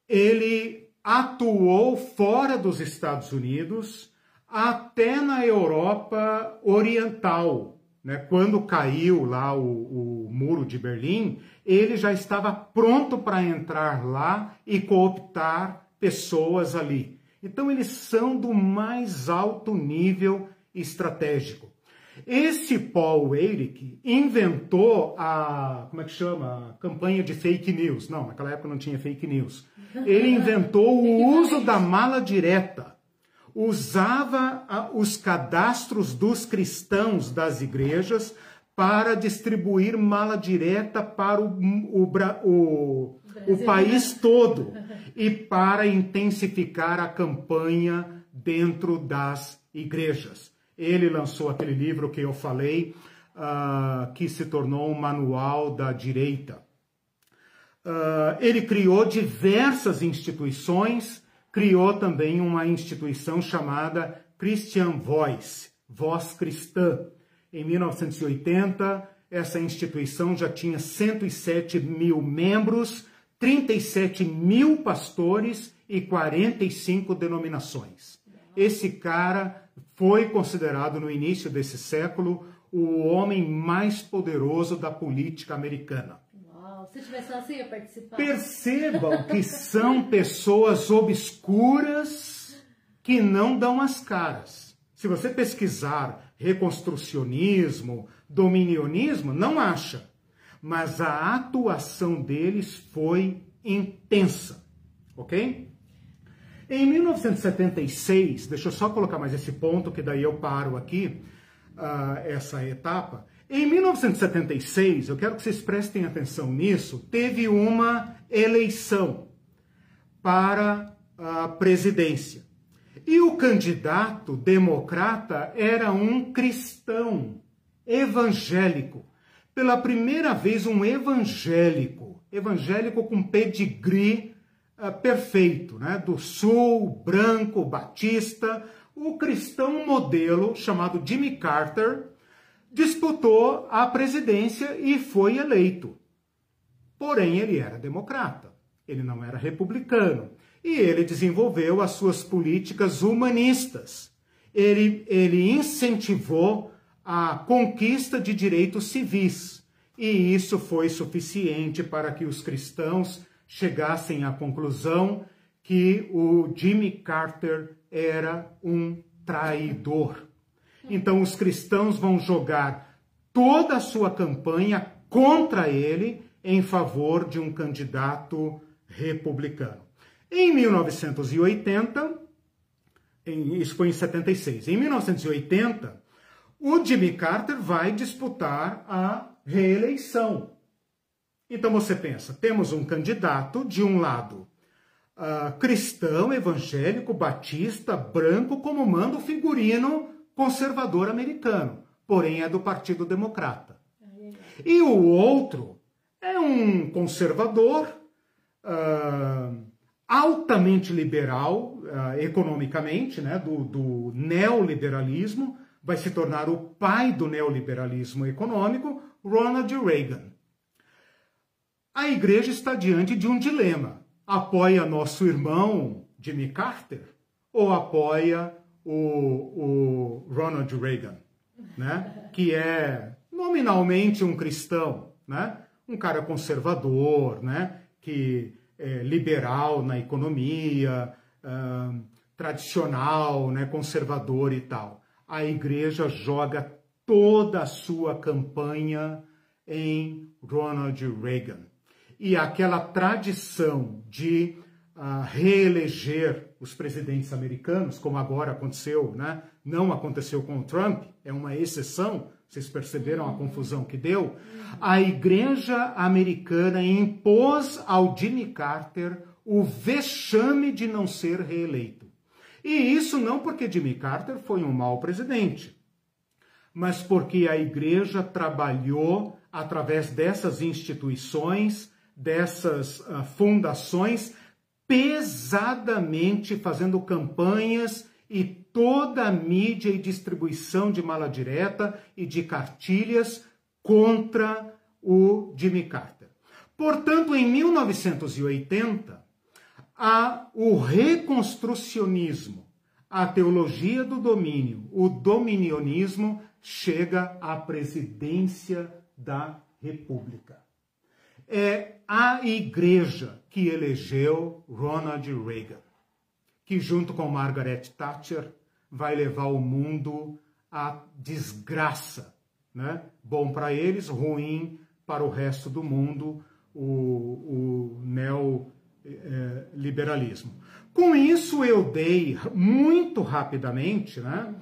ele atuou fora dos Estados Unidos, até na Europa Oriental. Né? Quando caiu lá o, o muro de Berlim, ele já estava pronto para entrar lá e cooptar pessoas ali. Então, eles são do mais alto nível estratégico. Esse Paul Weyrich inventou a, como é que chama, a campanha de fake news. Não, naquela época não tinha fake news. Ele inventou o uso da mala direta. Usava os cadastros dos cristãos das igrejas para distribuir mala direta para o, o, o, o país todo e para intensificar a campanha dentro das igrejas. Ele lançou aquele livro que eu falei, uh, que se tornou um manual da direita. Uh, ele criou diversas instituições, criou também uma instituição chamada Christian Voice, Voz Cristã. Em 1980, essa instituição já tinha 107 mil membros, 37 mil pastores e 45 denominações. Esse cara foi considerado no início desse século o homem mais poderoso da política americana. Uau, se tivesse assim, ia participar. Percebam que são pessoas obscuras que não dão as caras. Se você pesquisar reconstrucionismo, dominionismo, não acha. Mas a atuação deles foi intensa, ok? Em 1976, deixa eu só colocar mais esse ponto, que daí eu paro aqui, uh, essa etapa. Em 1976, eu quero que vocês prestem atenção nisso, teve uma eleição para a presidência. E o candidato democrata era um cristão evangélico. Pela primeira vez, um evangélico, evangélico com pedigree uh, perfeito, né? do sul, branco, batista, o cristão modelo chamado Jimmy Carter disputou a presidência e foi eleito. Porém, ele era democrata, ele não era republicano. E ele desenvolveu as suas políticas humanistas. Ele, ele incentivou a conquista de direitos civis. E isso foi suficiente para que os cristãos chegassem à conclusão que o Jimmy Carter era um traidor. Então os cristãos vão jogar toda a sua campanha contra ele em favor de um candidato republicano. Em 1980, isso foi em 76, em 1980, o Jimmy Carter vai disputar a reeleição. Então você pensa, temos um candidato de um lado uh, cristão, evangélico, batista, branco, como manda o figurino conservador americano, porém é do Partido Democrata. E o outro é um conservador uh, altamente liberal uh, economicamente, né, do, do neoliberalismo, vai se tornar o pai do neoliberalismo econômico, Ronald Reagan. A igreja está diante de um dilema. Apoia nosso irmão Jimmy Carter ou apoia o, Ronald Reagan, né? que é nominalmente um cristão, né? um cara conservador, né? que é liberal na economia, uh, tradicional, né? conservador e tal. A igreja joga toda a sua campanha em Ronald Reagan. E aquela tradição de uh, reeleger os presidentes americanos, como agora aconteceu, né? não aconteceu com o Trump, é uma exceção, vocês perceberam a confusão que deu? A igreja americana impôs ao Jimmy Carter o vexame de não ser reeleito. E isso não porque Jimmy Carter foi um mau presidente, mas porque a igreja trabalhou através dessas instituições, dessas uh, fundações, pesadamente fazendo campanhas e toda a mídia e distribuição de mala direta e de cartilhas contra o Jimmy Carter. Portanto, em 1980, há o reconstrucionismo, a teologia do domínio, o dominionismo chega à presidência da República. É a igreja que elegeu Ronald Reagan, que junto com Margaret Thatcher vai levar o mundo à desgraça, né? Bom para eles, ruim para o resto do mundo, o, o neoliberalismo. Com isso, eu dei muito rapidamente né,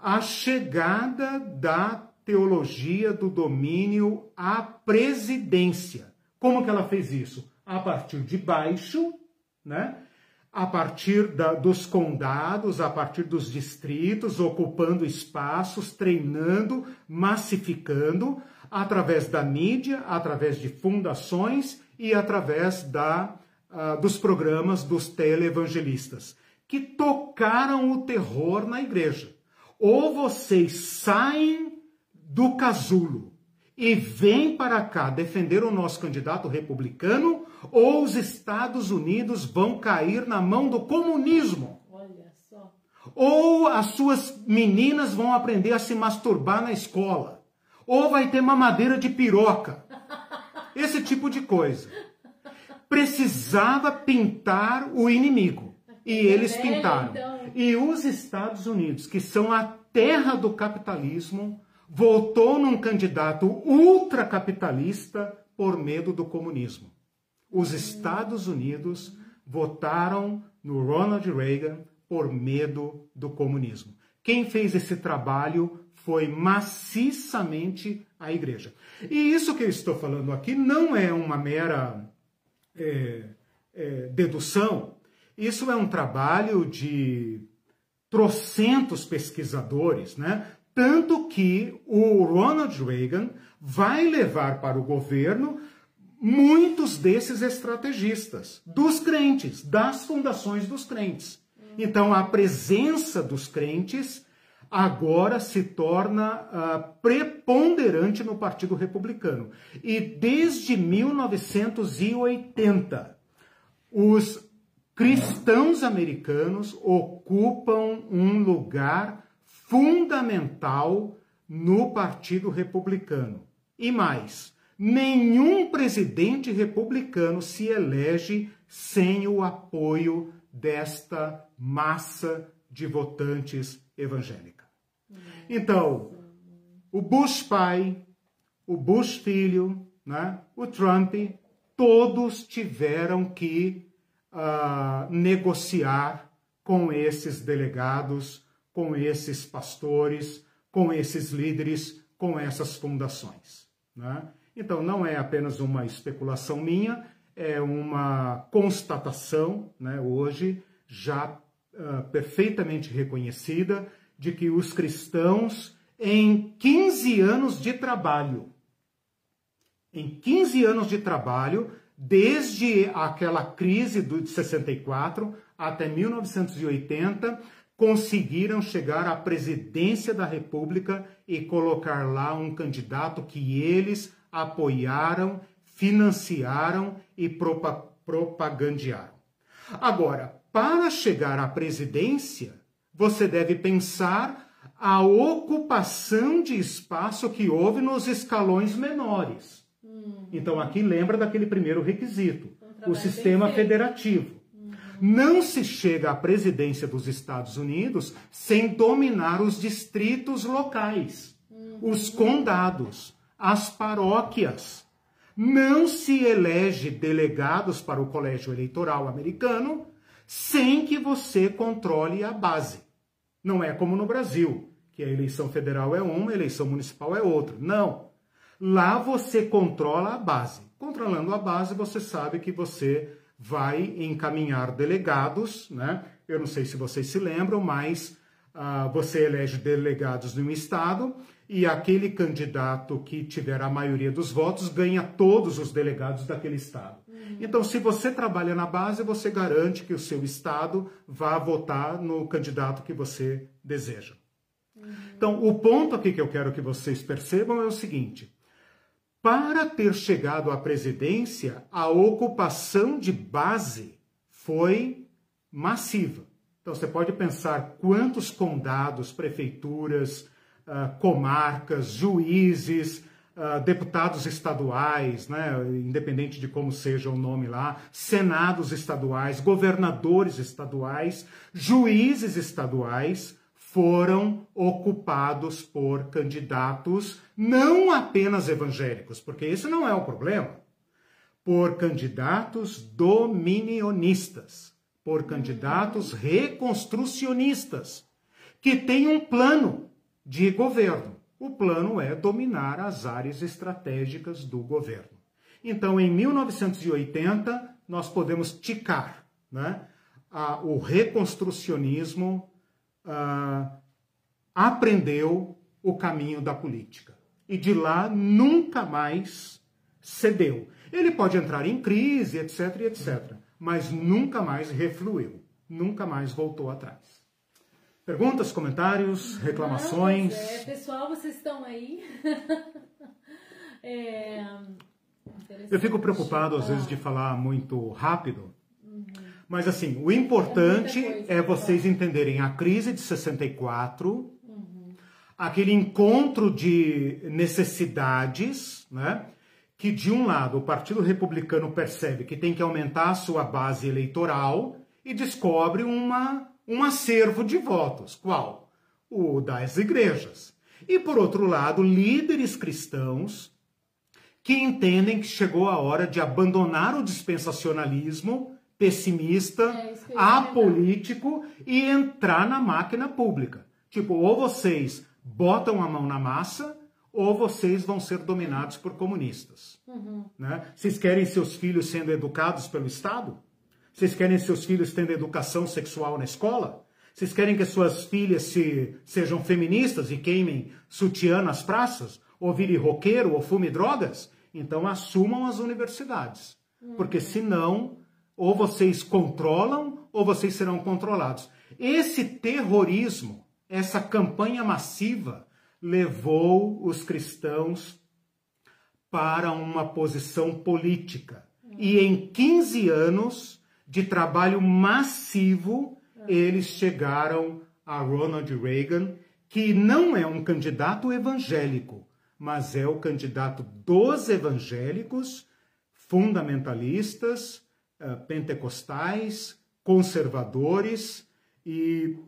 a chegada da teologia do domínio à presidência. Como que ela fez isso? A partir de baixo, né? a partir da, dos condados, a partir dos distritos, ocupando espaços, treinando, massificando, através da mídia, através de fundações e através da, uh, dos programas dos televangelistas, que tocaram o terror na igreja. Ou vocês saem do casulo e vêm para cá defender o nosso candidato republicano, ou os Estados Unidos vão cair na mão do comunismo. Olha só. Ou as suas meninas vão aprender a se masturbar na escola. Ou vai ter mamadeira de piroca. Esse tipo de coisa. Precisava pintar o inimigo. E eles é, pintaram. Então... E os Estados Unidos, que são a terra do capitalismo, votou num candidato ultracapitalista por medo do comunismo. Os Estados Unidos votaram no Ronald Reagan por medo do comunismo. Quem fez esse trabalho foi maciçamente a igreja. E isso que eu estou falando aqui não é uma mera é, é, dedução, isso é um trabalho de trocentos pesquisadores, né? Tanto que o Ronald Reagan vai levar para o governo muitos desses estrategistas, dos crentes, das fundações dos crentes. Então, a presença dos crentes agora se torna uh, preponderante no Partido Republicano. E desde 1980, os cristãos americanos ocupam um lugar fundamental no Partido Republicano. E mais, nenhum presidente republicano se elege sem o apoio desta massa de votantes evangélica. Então, o Bush pai, o Bush filho, né, o Trump, todos tiveram que uh, negociar com esses delegados, com esses pastores, com esses líderes, com essas fundações. Né? Então, não é apenas uma especulação minha, é uma constatação, né, hoje, já uh, perfeitamente reconhecida, de que os cristãos, em 15 anos de trabalho, em 15 anos de trabalho, desde aquela crise de 64 até 1980, conseguiram chegar à presidência da República e colocar lá um candidato que eles apoiaram, financiaram e propagandearam. Agora, para chegar à presidência, você deve pensar a ocupação de espaço que houve nos escalões menores. Hum. Então aqui lembra daquele primeiro requisito, o sistema federativo. Não se chega à presidência dos Estados Unidos sem dominar os distritos locais, hum. os condados, as paróquias. Não se elege delegados para o colégio eleitoral americano sem que você controle a base. Não é como no Brasil, que a eleição federal é uma, a eleição municipal é outra. Não. Lá você controla a base. Controlando a base, você sabe que você vai encaminhar delegados, né? Eu não sei se vocês se lembram, mas uh, você elege delegados de um estado e aquele candidato que tiver a maioria dos votos ganha todos os delegados daquele estado. Uhum. Então, se você trabalha na base, você garante que o seu estado vá votar no candidato que você deseja. Uhum. Então, o ponto aqui que eu quero que vocês percebam é o seguinte: para ter chegado à presidência, a ocupação de base foi massiva. Então, você pode pensar quantos condados, prefeituras, uh, comarcas, juízes, uh, deputados estaduais, né, independente de como seja o nome lá, senados estaduais, governadores estaduais, juízes estaduais foram ocupados por candidatos não apenas evangélicos, porque esse não é o problema, por candidatos dominionistas, por candidatos reconstrucionistas, que têm um plano de governo. O plano é dominar as áreas estratégicas do governo. Então, em 1980, nós podemos ticar né, a, o reconstrucionismo ah, aprendeu o caminho da política. E de lá nunca mais cedeu. Ele pode entrar em crise, etc, etc, mas nunca mais refluiu, nunca mais voltou atrás. Perguntas, comentários, reclamações? É, pessoal, vocês estão aí? é, eu fico preocupado às vezes de falar muito rápido. Mas assim, o importante é, é vocês entenderem a crise de 64, uhum. aquele encontro de necessidades, né? Que de um lado o Partido Republicano percebe que tem que aumentar a sua base eleitoral e descobre uma um acervo de votos. Qual? O das igrejas. E por outro lado, líderes cristãos que entendem que chegou a hora de abandonar o dispensacionalismo pessimista, é, apolítico e entrar na máquina pública. Tipo, ou vocês botam a mão na massa, ou vocês vão ser dominados por comunistas. Uhum. Né? Vocês querem seus filhos sendo educados pelo Estado? Vocês querem que seus filhos tenham educação sexual na escola? Vocês querem que suas filhas se, sejam feministas e queimem sutiã nas praças? Ou vire roqueiro ou fume drogas? Então assumam as universidades. Porque senão, ou vocês controlam ou vocês serão controlados. Esse terrorismo, essa campanha massiva, levou os cristãos para uma posição política. E em 15 anos, de trabalho massivo, eles chegaram a Ronald Reagan, que não é um candidato evangélico, mas é o candidato dos evangélicos, fundamentalistas, pentecostais, conservadores e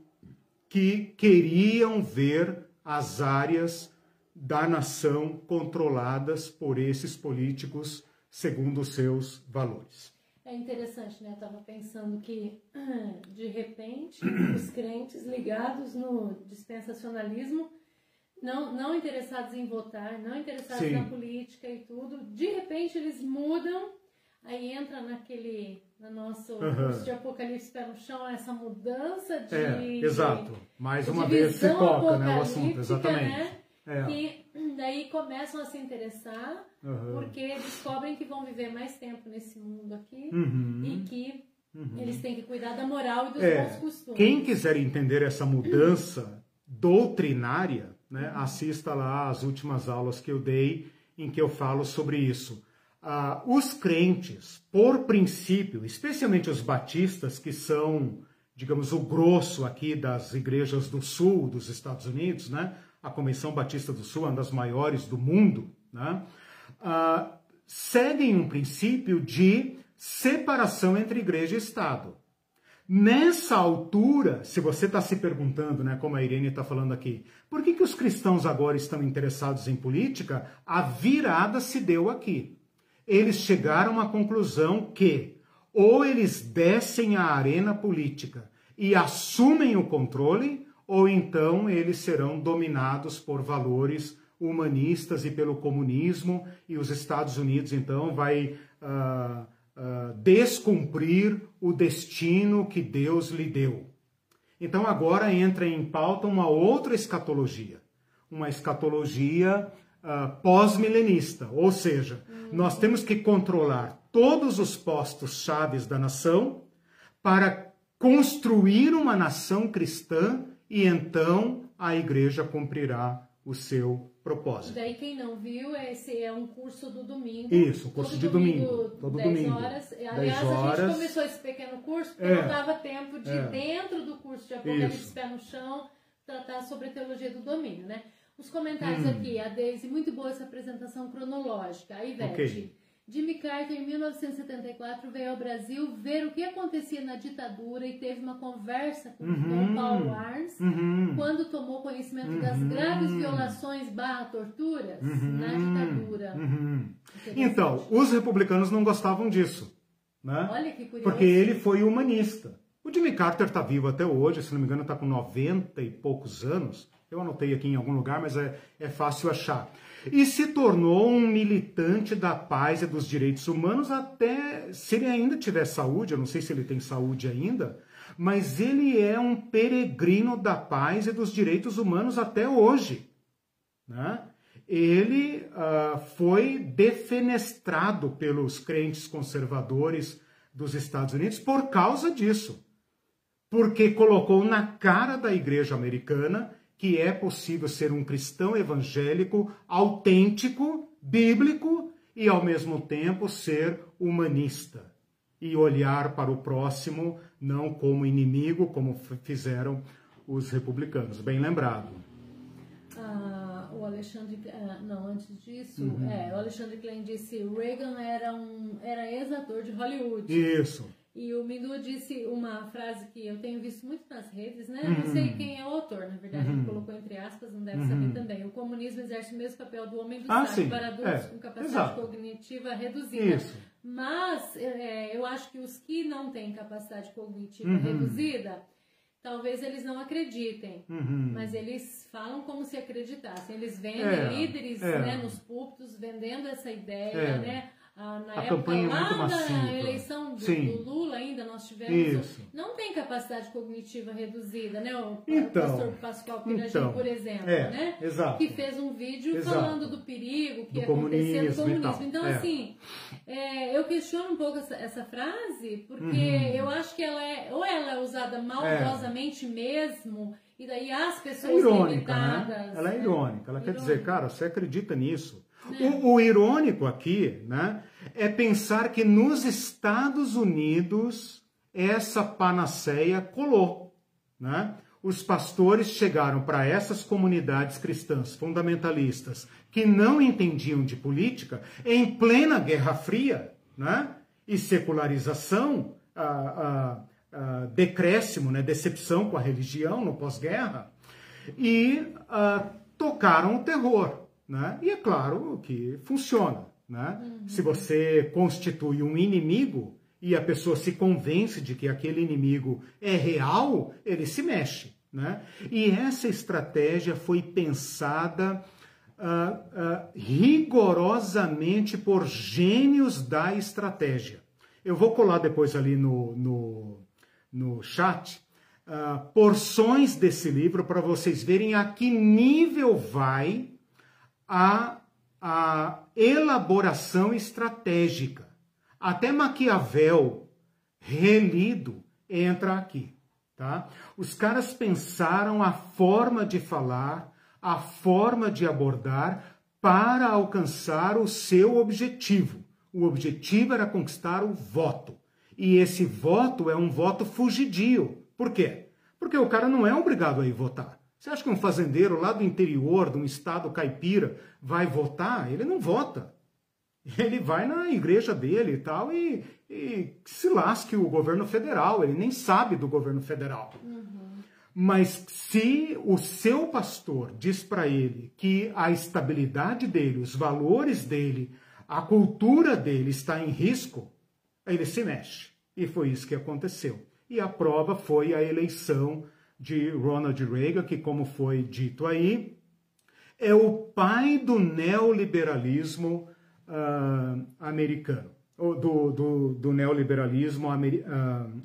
que queriam ver as áreas da nação controladas por esses políticos segundo os seus valores. É interessante, né? Eu estava pensando que, de repente, os crentes ligados no dispensacionalismo, não, não interessados em votar, não interessados Sim. na política e tudo, de repente eles mudam, aí entra naquele, no nosso uhum. curso de Apocalipse Pé no Chão, essa mudança de. É, exato. Mais uma vez se toca né, o assunto, exatamente. Né? É. Que daí começam a se interessar uhum. porque descobrem que vão viver mais tempo nesse mundo aqui uhum. e que uhum. eles têm que cuidar da moral e dos é. bons costumes. Quem quiser entender essa mudança doutrinária, né, assista lá as últimas aulas que eu dei em que eu falo sobre isso. Uh, os crentes, por princípio, especialmente os batistas que são digamos, o grosso aqui das igrejas do sul dos Estados Unidos, né? A Convenção Batista do Sul é uma das maiores do mundo, né? Uh, seguem um princípio de separação entre igreja e Estado. Nessa altura, se você está se perguntando, né, como a Irene está falando aqui, por que, que os cristãos agora estão interessados em política? A virada se deu aqui. Eles chegaram à conclusão que ou eles descem a arena política e assumem o controle, ou então eles serão dominados por valores humanistas e pelo comunismo, e os Estados Unidos então vai uh, uh, descumprir o destino que Deus lhe deu. Então agora entra em pauta uma outra escatologia, uma escatologia uh, pós-milenista, ou seja, nós temos que controlar todos os postos chaves da nação para construir uma nação cristã e então a igreja cumprirá o seu propósito. Daí quem não viu, esse é um curso do domingo. Isso, um curso de domingo. domingo todo 10 domingo. horas. Aliás, horas. a gente começou esse pequeno curso porque é, não dava tempo de, é. dentro do curso de Apocalipse Pé no Chão, tratar sobre a teologia do domínio, né? Os comentários hum. aqui, a Deise, muito boa essa apresentação cronológica. A Ivete. Okay. Jimmy Carter, em 1974, veio ao Brasil ver o que acontecia na ditadura e teve uma conversa com uhum, Paulo Arns uhum, quando tomou conhecimento uhum, das graves violações barra torturas uhum, na ditadura. Uhum. Então, os republicanos não gostavam disso. Né? Olha que curioso. Porque ele foi humanista. O Jimmy Carter está vivo até hoje, se não me engano, está com 90 e poucos anos. Eu anotei aqui em algum lugar, mas é, é fácil achar e se tornou um militante da paz e dos direitos humanos até se ele ainda tiver saúde, eu não sei se ele tem saúde ainda, mas ele é um peregrino da paz e dos direitos humanos até hoje. Né? Ele uh, foi defenestrado pelos crentes conservadores dos Estados Unidos por causa disso. Porque colocou na cara da igreja americana que é possível ser um cristão evangélico autêntico, bíblico e ao mesmo tempo ser humanista e olhar para o próximo não como inimigo, como fizeram os republicanos. Bem lembrado. Ah, o Alexandre, ah, não, antes disso, uhum. é, o Alexandre Klein disse Reagan era um era ex-ator de Hollywood. Isso. E o Mindu disse uma frase que eu tenho visto muito nas redes, né? Uhum. Não sei quem é o autor, na verdade, uhum. ele colocou entre aspas, não deve uhum. saber também. O comunismo exerce o mesmo papel do homem do ah, sábio para adultos é. com capacidade Exato. cognitiva reduzida. Isso. Mas é, eu acho que os que não têm capacidade cognitiva uhum. reduzida, talvez eles não acreditem, uhum. mas eles falam como se acreditassem. Eles vendem é. líderes é. Né, nos púlpitos vendendo essa ideia, é. né? Ah, na a época campanha é muito massiva. na eleição do, do, Lula ainda nós tivemos Isso. não tem capacidade cognitiva reduzida, né? O então, pastor Pascoal Piragem, então, por exemplo, é, né? Exato. Que fez um vídeo exato. falando do perigo que do ia acontecer no comunismo. Então, é. assim, é, eu questiono um pouco essa, essa frase, porque uhum. eu acho que ela é, ou ela é usada maldosamente mesmo, e daí as pessoas é irônica, limitadas, né? Ela é né? irônica, ela irônica. quer dizer, cara, você acredita nisso? O, o, irônico aqui né, é pensar que nos Estados Unidos essa panaceia colou. Né? Os pastores chegaram para essas comunidades cristãs fundamentalistas que não entendiam de política em plena Guerra Fria né? e secularização, a, a, a decréscimo, né? decepção com a religião no pós-guerra, e a, tocaram o terror. Né? E é claro que funciona. Né? Uhum. Se você constitui um inimigo e a pessoa se convence de que aquele inimigo é real, ele se mexe. Né? E essa estratégia foi pensada uh, uh, rigorosamente por gênios da estratégia. Eu vou colar depois ali no, no, no chat uh, porções desse livro para vocês verem a que nível vai a, a elaboração estratégica. Até Maquiavel, relido, entra aqui. Tá? Os caras pensaram a forma de falar, a forma de abordar para alcançar o seu objetivo. O objetivo era conquistar o voto. E esse voto é um voto fugidio, Por quê? Porque o cara não é obrigado a ir votar. Você acha que um fazendeiro lá do interior, de um estado caipira, vai votar? Ele não vota. Ele vai na igreja dele e tal e, e se lasque o governo federal. Ele nem sabe do governo federal. Uhum. Mas se o seu pastor diz para ele que a estabilidade dele, os valores dele, a cultura dele está em risco, ele se mexe. E foi isso que aconteceu. E a prova foi a eleição de Ronald Reagan, que, como foi dito aí, é o pai do neoliberalismo uh, americano, do, do, do neoliberalismo uh,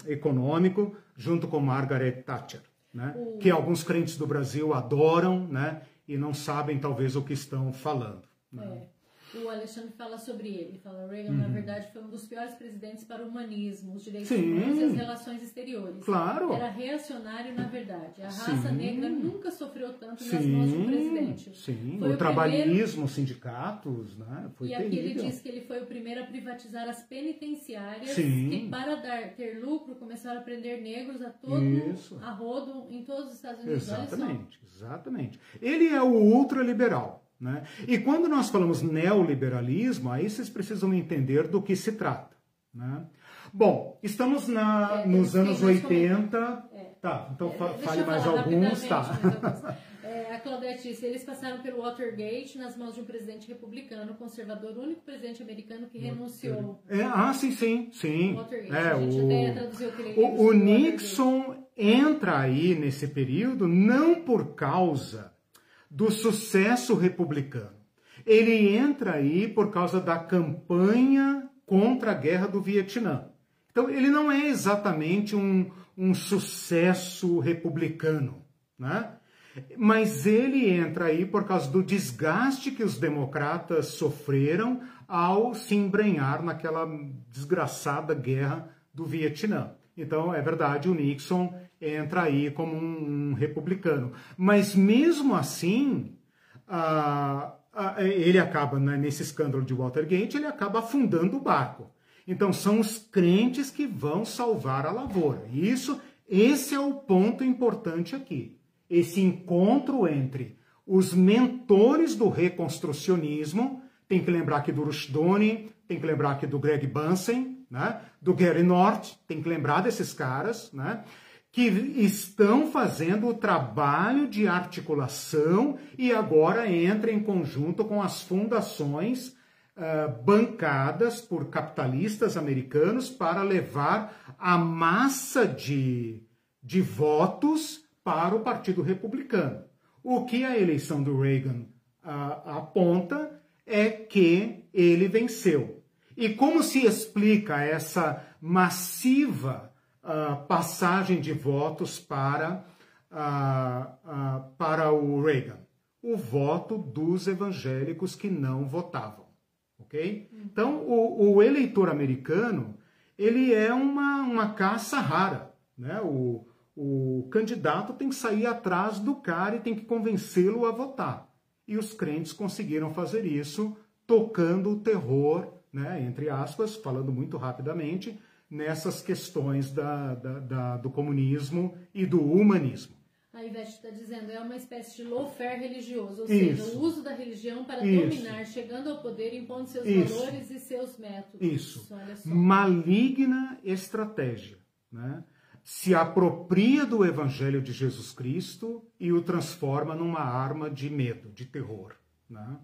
econômico, junto com Margaret Thatcher né? que alguns crentes do Brasil adoram né? e não sabem talvez o que estão falando. Né? É o Alexandre fala sobre ele. Fala, Reagan, uhum. na verdade, foi um dos piores presidentes para o humanismo, os direitos Sim. humanos e as relações exteriores. Claro. Era reacionário, na verdade. A raça Sim. negra nunca sofreu tanto nas mãos um presidente. Sim, foi o, o trabalhismo, primeiro... sindicatos, né? Foi e terrível. aqui ele diz que ele foi o primeiro a privatizar as penitenciárias Sim. que, para dar, ter lucro, começaram a prender negros a todo Isso. a rodo em todos os Estados Unidos. Exatamente, exatamente. Ele é o ultraliberal. Né? E quando nós falamos neoliberalismo, aí vocês precisam entender do que se trata. Né? Bom, estamos na, é, nos anos 80. É. Tá, então é, fale mais alguns. Tá. É, a Claudete disse: eles passaram pelo Watergate nas mãos de um presidente republicano, conservador, o único presidente americano que renunciou. É, ah, sim, sim, sim. Watergate. É, o, o, o Nixon entra aí nesse período não por causa do sucesso republicano. Ele entra aí por causa da campanha contra a guerra do Vietnã. Então, ele não é exatamente um, um sucesso republicano, né? Mas ele entra aí por causa do desgaste que os democratas sofreram ao se embrenhar naquela desgraçada guerra do Vietnã. Então, é verdade, o Nixon entra aí como um, um republicano. Mas mesmo assim, ele acaba, né, nesse escândalo de Watergate, ele acaba afundando o barco. Então são os crentes que vão salvar a lavoura. Isso, esse é o ponto importante aqui. Esse encontro entre os mentores do reconstrucionismo, tem que lembrar aqui do Rushduni, tem que lembrar aqui do Greg Bunsen, né? do Gary North, tem que lembrar desses caras, né? Que estão fazendo o trabalho de articulação e agora entra em conjunto com as fundações uh, bancadas por capitalistas americanos para levar a massa de, de votos para o Partido Republicano. O que a eleição do Reagan uh, aponta é que ele venceu. E como se explica essa massiva uh, passagem de votos para, uh, uh, para o Reagan? O voto dos evangélicos que não votavam, ok? Então, o, o eleitor americano, ele é uma, uma caça rara, né? O, o candidato tem que sair atrás do cara e tem que convencê-lo a votar. E os crentes conseguiram fazer isso tocando o terror, né, entre aspas, falando muito rapidamente, nessas questões da, da, da, do comunismo e do humanismo. A Ivete está dizendo, é uma espécie de lawfare religioso, ou Isso. seja, o uso da religião para Isso. dominar, chegando ao poder, impondo seus Isso. valores e seus métodos. Isso. Maligna estratégia. Né? Se apropria do evangelho de Jesus Cristo e o transforma numa arma de medo, de terror. Né?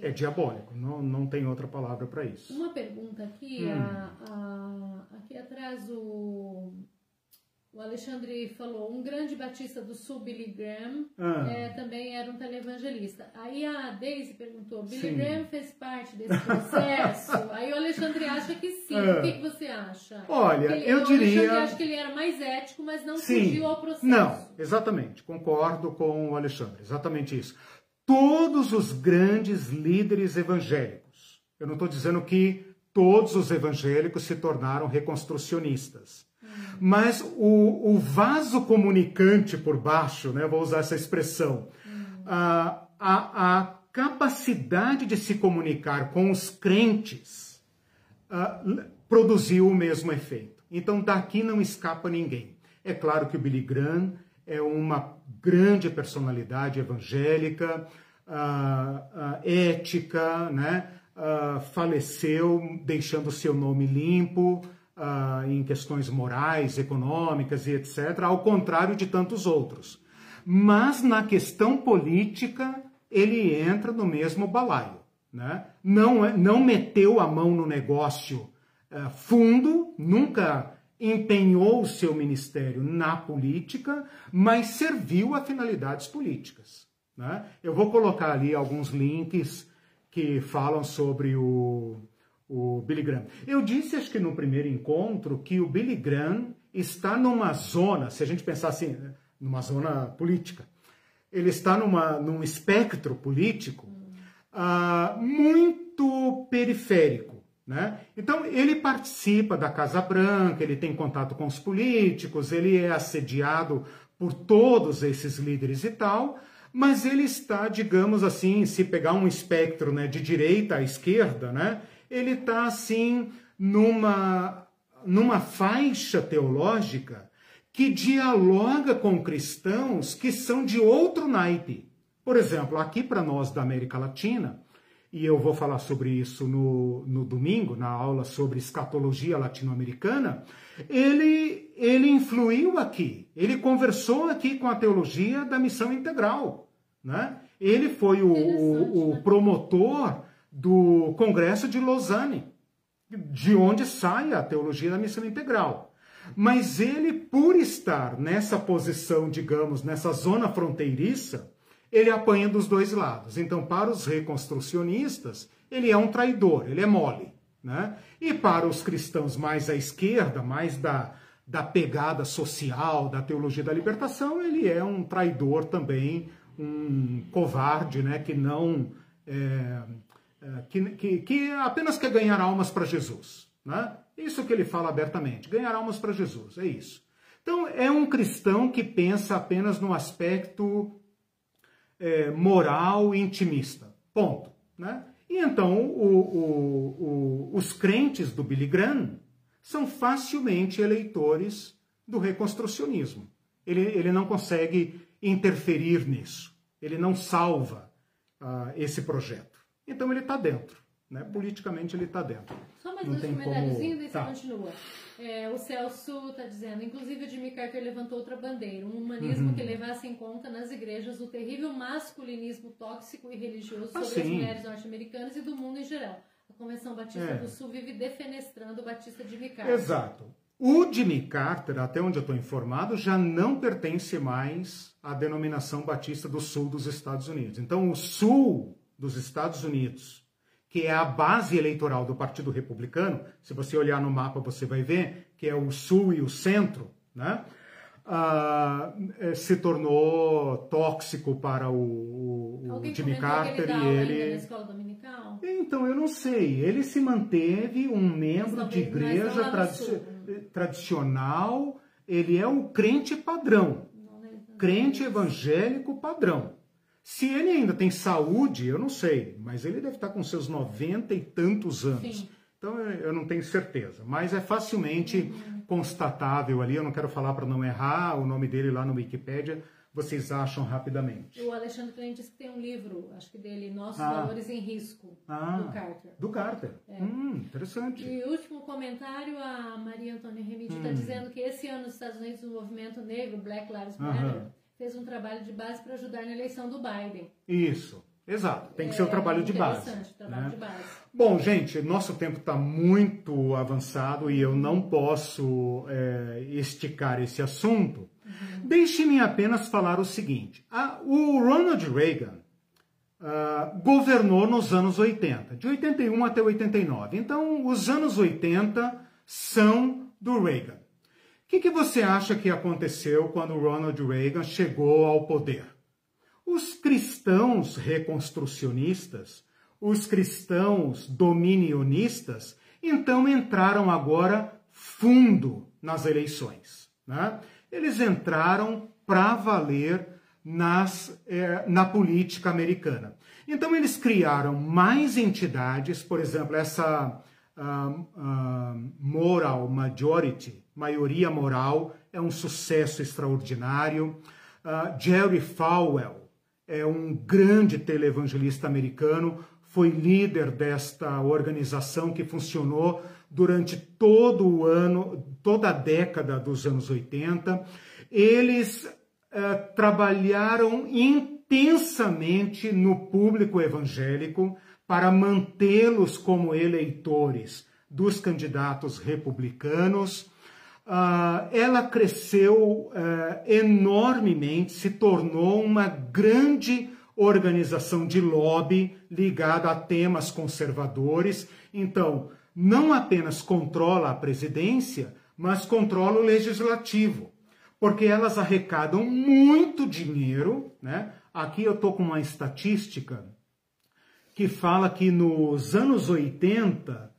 É diabólico, não, não tem outra palavra para isso. Uma pergunta aqui, hum. a, a, aqui atrás o, o Alexandre falou, um grande batista do sul, Billy Graham, ah. é, também era um televangelista. Aí a Daisy perguntou, Billy sim. Graham fez parte desse processo? Aí o Alexandre acha que sim. Ah. O que, que, você acha? Olha, ele, eu diria... O Alexandre acha que ele era mais ético, mas não sim. fugiu ao processo. Não, exatamente, concordo com o Alexandre, exatamente isso todos os grandes líderes evangélicos. Eu não estou dizendo que todos os evangélicos se tornaram reconstrucionistas. Mas o, o, vaso comunicante por baixo, né, vou usar essa expressão, a, a, a capacidade de se comunicar com os crentes uh, produziu o mesmo efeito. Então daqui não escapa ninguém. É claro que o Billy Graham é uma grande personalidade evangélica, uh, uh, ética, né? Uh, faleceu deixando seu nome limpo em questões morais, econômicas e etc., ao contrário de tantos outros. Mas na questão política, ele entra no mesmo balaio. Né? Não, é, não meteu a mão no negócio fundo, nunca empenhou o seu ministério na política, mas serviu a finalidades políticas. Né? Eu vou colocar ali alguns links que falam sobre o, o Billy Graham. Eu disse, acho que no primeiro encontro, que o Billy Graham está numa zona, se a gente pensar assim, numa zona política, ele está numa, num espectro político uh, muito periférico. Né? Então, ele participa da Casa Branca, ele tem contato com os políticos, ele é assediado por todos esses líderes e tal, mas ele está, digamos assim, se pegar um espectro né, de direita à esquerda, né, ele está assim numa, numa faixa teológica que dialoga com cristãos que são de outro naipe. Por exemplo, aqui para nós da América Latina, e eu vou falar sobre isso no, no domingo, na aula sobre escatologia latino-americana, ele, ele influiu aqui, ele conversou aqui com a teologia da missão integral. Né? Ele foi o, o, o né? promotor do Congresso de Lausanne, de onde sai a teologia da missão integral. Mas ele, por estar nessa posição, digamos, nessa zona fronteiriça, ele apanha dos dois lados. Então, para os reconstrucionistas, ele é um traidor, ele é mole. Né? E para os cristãos mais à esquerda, mais da, da pegada social, da teologia da libertação, ele é um traidor também, um covarde, né? que não. É, é, que, que, que apenas quer ganhar almas para Jesus. Né? Isso que ele fala abertamente: ganhar almas para Jesus, é isso. Então, é um cristão que pensa apenas no aspecto é, moral e intimista. Ponto. Né? E então o, o, o, os crentes do Billy Graham são facilmente eleitores do reconstrucionismo. Ele, ele não consegue interferir nisso. Ele não salva uh, esse projeto. Então ele está dentro. Né? Politicamente ele está dentro. Só mais dois comentáriozinhos e tá. você continua. É, o Celso está dizendo, inclusive o Jimmy Carter levantou outra bandeira, um humanismo uhum. que levasse em conta nas igrejas o terrível masculinismo tóxico e religioso ah, sobre sim. as mulheres norte-americanas e do mundo em geral. A Convenção Batista é. do Sul vive defenestrando o Batista Jimmy Carter. Exato. O Jimmy Carter, até onde eu estou informado, já não pertence mais à denominação Batista do Sul dos Estados Unidos. Então, o Sul dos Estados Unidos que é a base eleitoral do Partido Republicano, se você olhar no mapa você vai ver que é o sul e o centro, né? Ah, é, se tornou tóxico para o, o Jimmy Carter ele e ele. Então eu não sei. Ele se manteve um membro de igreja tradi tradicional. Ele é o crente padrão, crente evangélico padrão. Se ele ainda tem saúde, eu não sei, mas ele deve estar com seus 90 e tantos anos. Sim. Então eu não tenho certeza, mas é facilmente uhum. constatável ali. Eu não quero falar para não errar o nome dele lá no Wikipedia, vocês acham rapidamente. O Alexandre Klein disse que tem um livro, acho que dele, Nossos ah. Valores em Risco, ah. do Carter. Do Carter. É. Hum, interessante. E último comentário, a Maria Antônia Remidi está hum. dizendo que esse ano nos Estados Unidos o movimento negro, Black Lives Matter, fez um trabalho de base para ajudar na eleição do Biden. Isso, exato. Tem que é, ser o trabalho de base. Trabalho né? de base. Bom, gente, nosso tempo está muito avançado e eu não posso é, esticar esse assunto. Uhum. Deixe-me apenas falar o seguinte: a, o Ronald Reagan uh, governou nos anos 80, de 81 até 89. Então, os anos 80 são do Reagan. O que, que você acha que aconteceu quando Ronald Reagan chegou ao poder? Os cristãos reconstrucionistas, os cristãos dominionistas, então entraram agora fundo nas eleições. Né? Eles entraram para valer nas, eh, na política americana. Então eles criaram mais entidades, por exemplo, essa uh, uh, moral majority, Maioria Moral é um sucesso extraordinário. Uh, Jerry Falwell é um grande televangelista americano, foi líder desta organização que funcionou durante todo o ano, toda a década dos anos 80. Eles uh, trabalharam intensamente no público evangélico para mantê-los como eleitores dos candidatos republicanos. Uh, ela cresceu uh, enormemente, se tornou uma grande organização de lobby ligada a temas conservadores. Então, não apenas controla a presidência, mas controla o legislativo, porque elas arrecadam muito dinheiro. Né? Aqui eu estou com uma estatística que fala que nos anos 80, uh,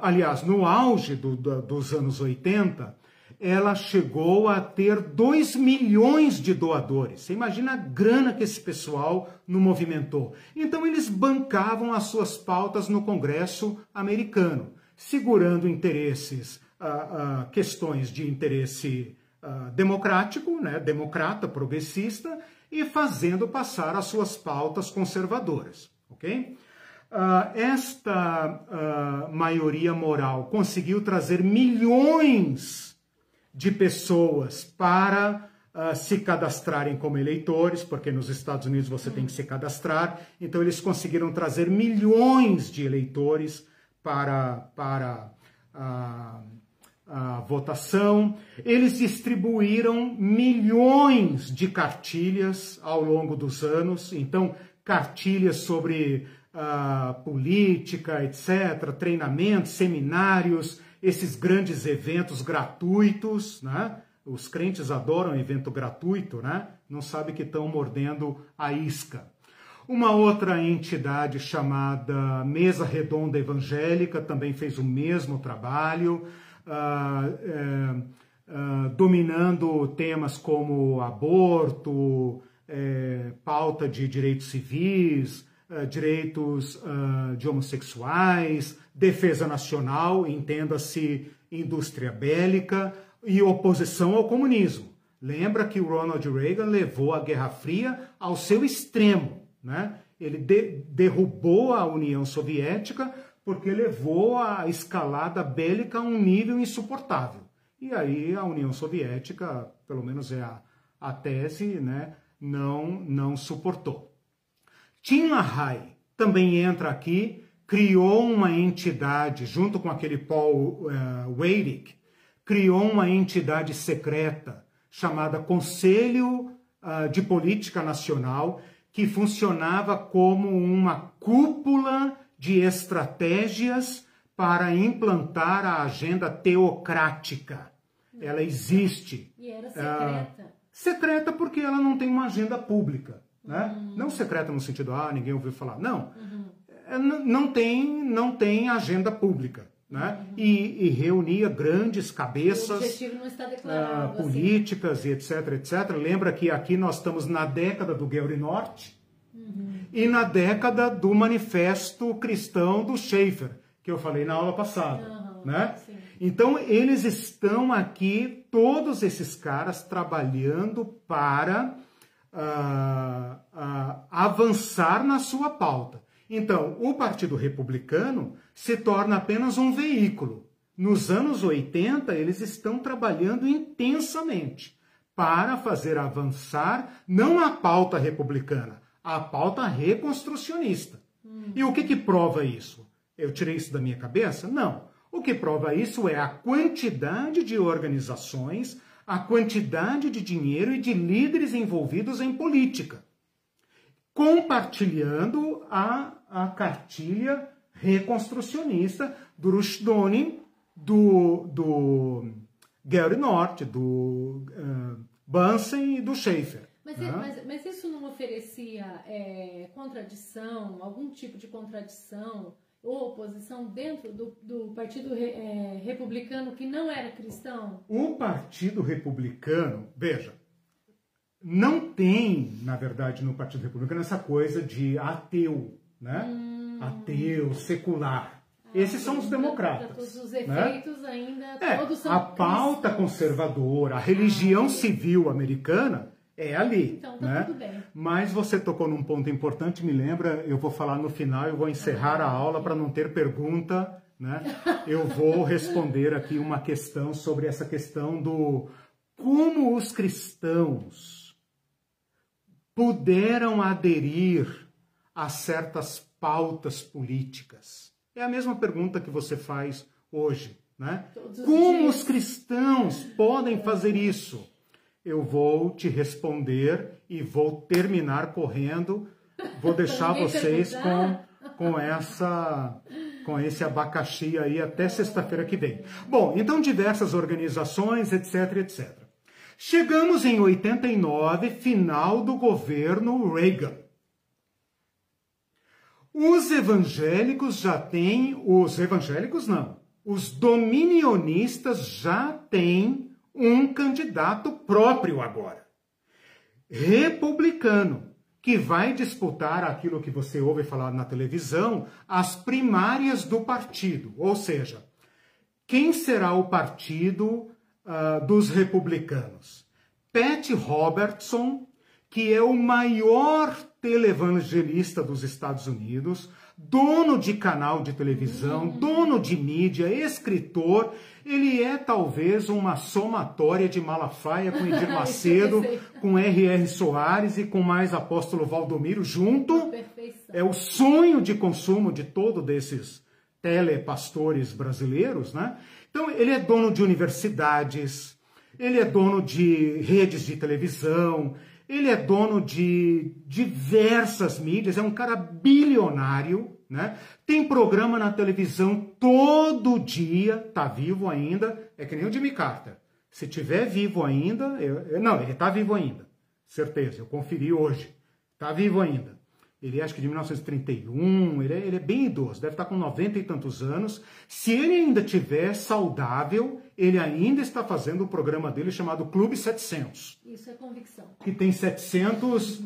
aliás, no auge do, do, dos anos 80, ela chegou a ter 2 milhões de doadores. Você imagina a grana que esse pessoal não movimentou. Então eles bancavam as suas pautas no Congresso americano, segurando interesses, uh, uh, questões de interesse democrático, né, democrata, progressista, e fazendo passar as suas pautas conservadoras, ok? Uh, esta uh, maioria moral conseguiu trazer milhões de pessoas para uh, se cadastrarem como eleitores, porque nos Estados Unidos você tem que se cadastrar. Então, eles conseguiram trazer milhões de eleitores para, para a votação. Eles distribuíram milhões de cartilhas ao longo dos anos. Então, cartilhas sobre política, etc., treinamentos, seminários, esses grandes eventos gratuitos, né? Os crentes adoram evento gratuito, né? Não sabe que estão mordendo a isca. Uma outra entidade chamada Mesa Redonda Evangélica também fez o mesmo trabalho, uh, uh, dominando temas como aborto, eh, pauta de direitos civis, uh, direitos uh, de homossexuais, defesa nacional, entenda-se indústria bélica e oposição ao comunismo. Lembra que o Ronald Reagan levou a Guerra Fria ao seu extremo, né? Ele de derrubou a União Soviética porque levou a escalada bélica a um nível insuportável. E aí a União Soviética, pelo menos é a, a tese, né, não, não suportou. Tim LaHaye também entra aqui, criou uma entidade, junto com aquele Paul uh, criou uma entidade secreta chamada Conselho uh, de Política Nacional, que funcionava como uma cúpula de estratégias para implantar a agenda teocrática. Ela existe. E era secreta. Uh, secreta porque ela não tem uma agenda pública. Né? Uhum. Não secreta no sentido, ah, ninguém ouviu falar. Não. Uhum. Não, tem, não tem agenda pública. Né? Uhum. E, e, reunia grandes cabeças uh, políticas assim. e etc, etc. Lembra que aqui nós estamos na década do Gary Norte uhum. e na década do Manifesto Cristão do Schaefer, que eu falei na aula passada. Né? Então, eles estão aqui, todos esses caras, trabalhando para uh, uh, avançar na sua pauta. Então, o Partido Republicano se torna apenas um veículo. Nos anos 80, eles estão trabalhando intensamente para fazer avançar não a pauta republicana, a pauta reconstrucionista. Hum. E o que, que prova isso? Eu tirei isso da minha cabeça? Não. O que prova isso é a quantidade de organizações a quantidade de dinheiro e de líderes envolvidos em política, compartilhando a, a cartilha reconstrucionista do Rushdonim, do, do Gary North, do uh, Bunsen e do Schaefer. Mas, né? mas, mas, isso não oferecia é, contradição, algum tipo de contradição ou oposição dentro do, do Partido é, Republicano que não era cristão? O Partido Republicano, veja, não tem, na verdade, no Partido Republicano essa coisa de ateu, né? Hum. Ateu, secular. Esses são os democratas. Os efeitos né? ainda é, todos são A pauta cristãos. conservadora, a religião civil americana é ali. Então tá né? tudo bem. Mas você tocou num ponto importante, me lembra, eu vou falar no final, eu vou encerrar a aula para não ter pergunta, né? Eu vou responder aqui uma questão sobre essa questão do como os cristãos puderam aderir a certas pautas políticas. É a mesma pergunta que você faz hoje, né? Todos os Como os cristãos podem fazer isso? Eu vou te responder e vou terminar correndo. Vou deixar vocês com, com essa com esse abacaxi aí até sexta-feira que vem. Bom, então diversas organizações, etc, etc. Chegamos em 89, final do governo Reagan. Os evangélicos já têm, os evangélicos não, os dominionistas já têm um candidato próprio agora. Republicano, que vai disputar aquilo que você ouve falar na televisão, as primárias do partido. Ou seja, quem será o partido ah, dos republicanos? Pat Robertson, que é o maior televangelista dos Estados Unidos, dono de canal de televisão, dono de mídia, escritor, ele é talvez uma somatória de Malafaia com Edir Macedo, com R.R. Soares e com mais apóstolo Valdomiro junto. É o sonho de consumo de todo desses telepastores brasileiros, né? Então, ele é dono de universidades, ele é dono de redes de televisão, ele é dono de diversas mídias, é um cara bilionário, né? Tem programa na televisão todo dia, tá vivo ainda, é que nem o Jimmy Carter. Se tiver vivo ainda, eu- eu- não, ele tá vivo ainda, certeza, eu conferi hoje, tá vivo ainda. Ele é acho que de 1931, ele é, ele é bem idoso, deve estar com 90 e tantos anos. Se ele ainda tiver saudável, ele ainda está fazendo o programa dele chamado Clube 700 Isso é convicção. que tem 700,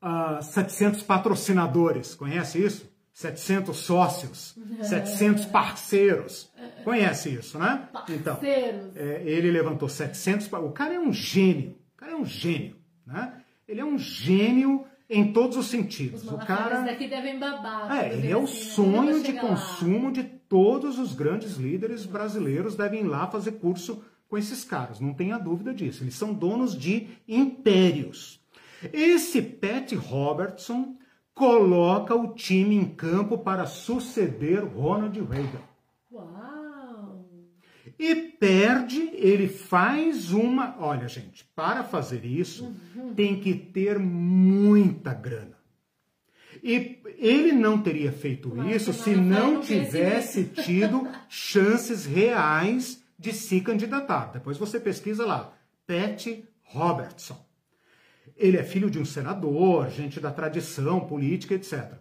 ah, 700 patrocinadores. Conhece isso? 700 sócios, 700 parceiros. Conhece isso, né? Então, é, ele levantou 700. pa- O cara é um gênio. O cara é um gênio, né? Ele é um gênio em todos os sentidos. Os O cara daqui devem babar. é, ele é o assim, sonho de chega lá. consumo de todos os grandes líderes brasileiros devem ir lá fazer curso com esses caras, não tenha dúvida disso. Eles são donos de impérios. Esse Pat Robertson coloca o time em campo para suceder Ronald Reagan. Uau! E perde, ele faz uma. Olha, gente, para fazer isso, tem que ter muita grana. E ele não teria feito isso se não não tivesse tido chances reais de se candidatar. Depois você pesquisa lá, Pat Robertson. Ele é filho de um senador, gente da tradição política, etc.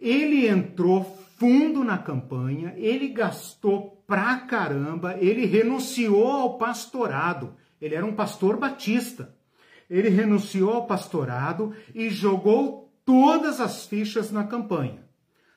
Ele entrou fundo na campanha, ele gastou pra caramba, ele renunciou ao pastorado. Ele era um pastor batista. Ele renunciou ao pastorado e jogou todas as fichas na campanha.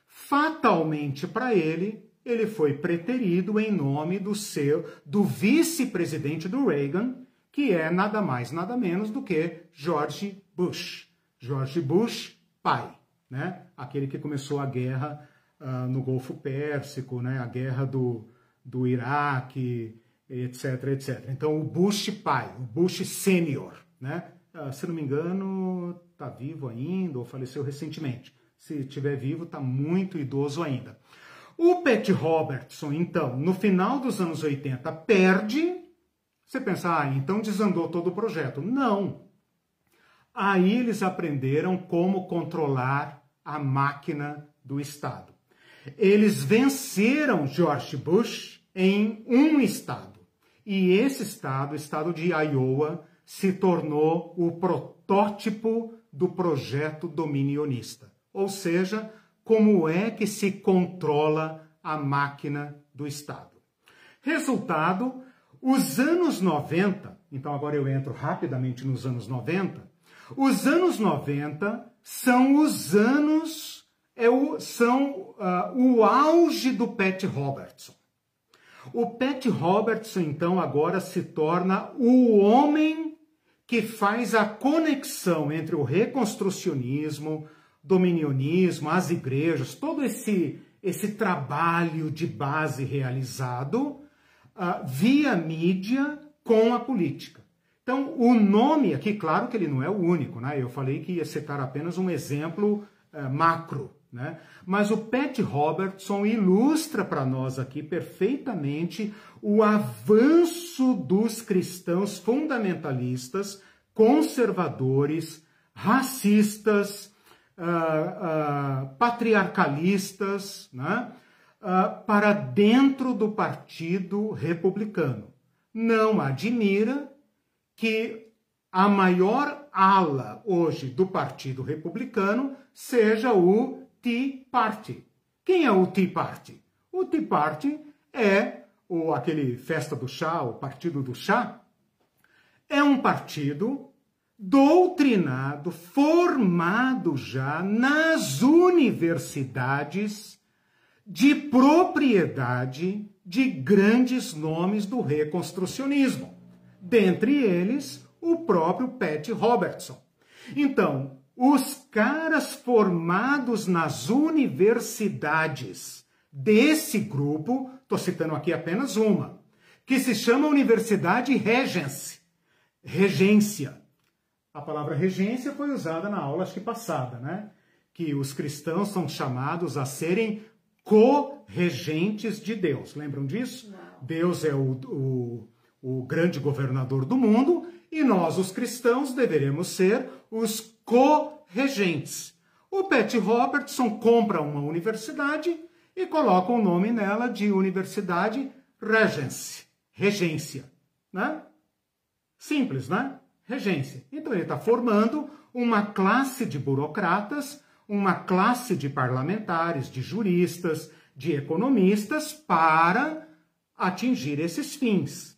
Fatalmente para ele, ele foi preterido em nome do seu do vice-presidente do Reagan, que é nada mais nada menos do que George Bush. George Bush pai, né? Aquele que começou a guerra ah, no Golfo Pérsico, né? A guerra do, do Iraque, etc, etc. Então o Bush pai, o Bush sênior, né? Ah, se não me engano, está vivo ainda ou faleceu recentemente. Se estiver vivo, está muito idoso ainda. O Pat Robertson, então, no final dos anos 80, perde. Você pensa, ah, então desandou todo o projeto. Não. Aí eles aprenderam como controlar a máquina do Estado. Eles venceram George Bush em um estado. E esse estado, o estado de Iowa, se tornou o protótipo do projeto dominionista. Ou seja, como é que se controla a máquina do Estado. Resultado, os anos 90, então agora eu entro rapidamente nos anos 90, os anos 90 são os anos é o, são uh, o auge do Pat Robertson. O Pat Robertson, então, agora se torna o homem que faz a conexão entre o reconstrucionismo, dominionismo, as igrejas, todo esse, esse trabalho de base realizado uh, via mídia com a política. Então, o nome aqui, claro que ele não é o único, né? Eu falei que ia citar apenas um exemplo uh, macro, né? Mas o Pat Robertson ilustra para nós aqui perfeitamente o avanço dos cristãos fundamentalistas, conservadores, racistas, uh, uh, patriarcalistas, né? Uh, para dentro do Partido Republicano. Não admira que a maior ala hoje do Partido Republicano seja o Tea Party. Quem é o Tea Party? O Tea Party é o, aquele festa do chá, o partido do chá. É um partido doutrinado, formado já nas universidades de propriedade de grandes nomes do reconstrucionismo, dentre eles o próprio Pat Robertson. Então, os caras formados nas universidades desse grupo, estou citando aqui apenas uma, que se chama Universidade Regency, Regência a palavra regência foi usada na aula acho que passada, né? Que os cristãos são chamados a serem co-regentes de Deus. Lembram disso? Não. Deus é o, o, o grande governador do mundo e nós, os cristãos, deveremos ser os co-regentes. O Pat Robertson compra uma universidade e coloca o nome nela de Universidade Regency, regência, né? Simples, né? regência. Então ele está formando uma classe de burocratas, uma classe de parlamentares, de juristas, de economistas para atingir esses fins.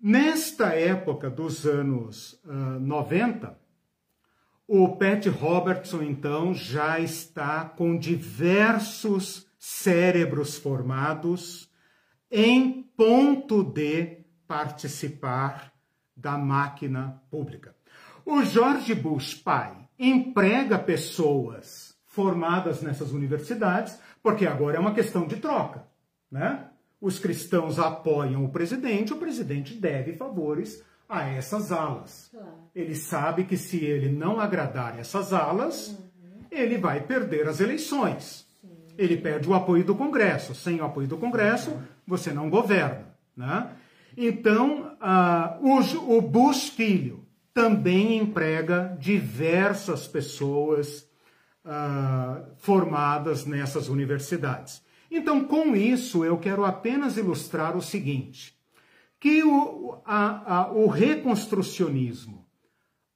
Nesta época dos anos uh, 90, o Pat Robertson, então, já está com diversos cérebros formados em ponto de participar da máquina pública. O George Bush pai emprega pessoas formadas nessas universidades, porque agora é uma questão de troca, né? Os cristãos apoiam o presidente, o presidente deve favores a essas alas. Claro. Ele sabe que se ele não agradar essas alas, uhum. ele vai perder as eleições. Sim. Ele perde o apoio do Congresso. Sem o apoio do Congresso, uhum. você não governa, né? Então, uh, o, o Bush Filho também emprega diversas pessoas uh, formadas nessas universidades. Então, com isso, eu quero apenas ilustrar o seguinte: que o, a, a, o reconstrucionismo,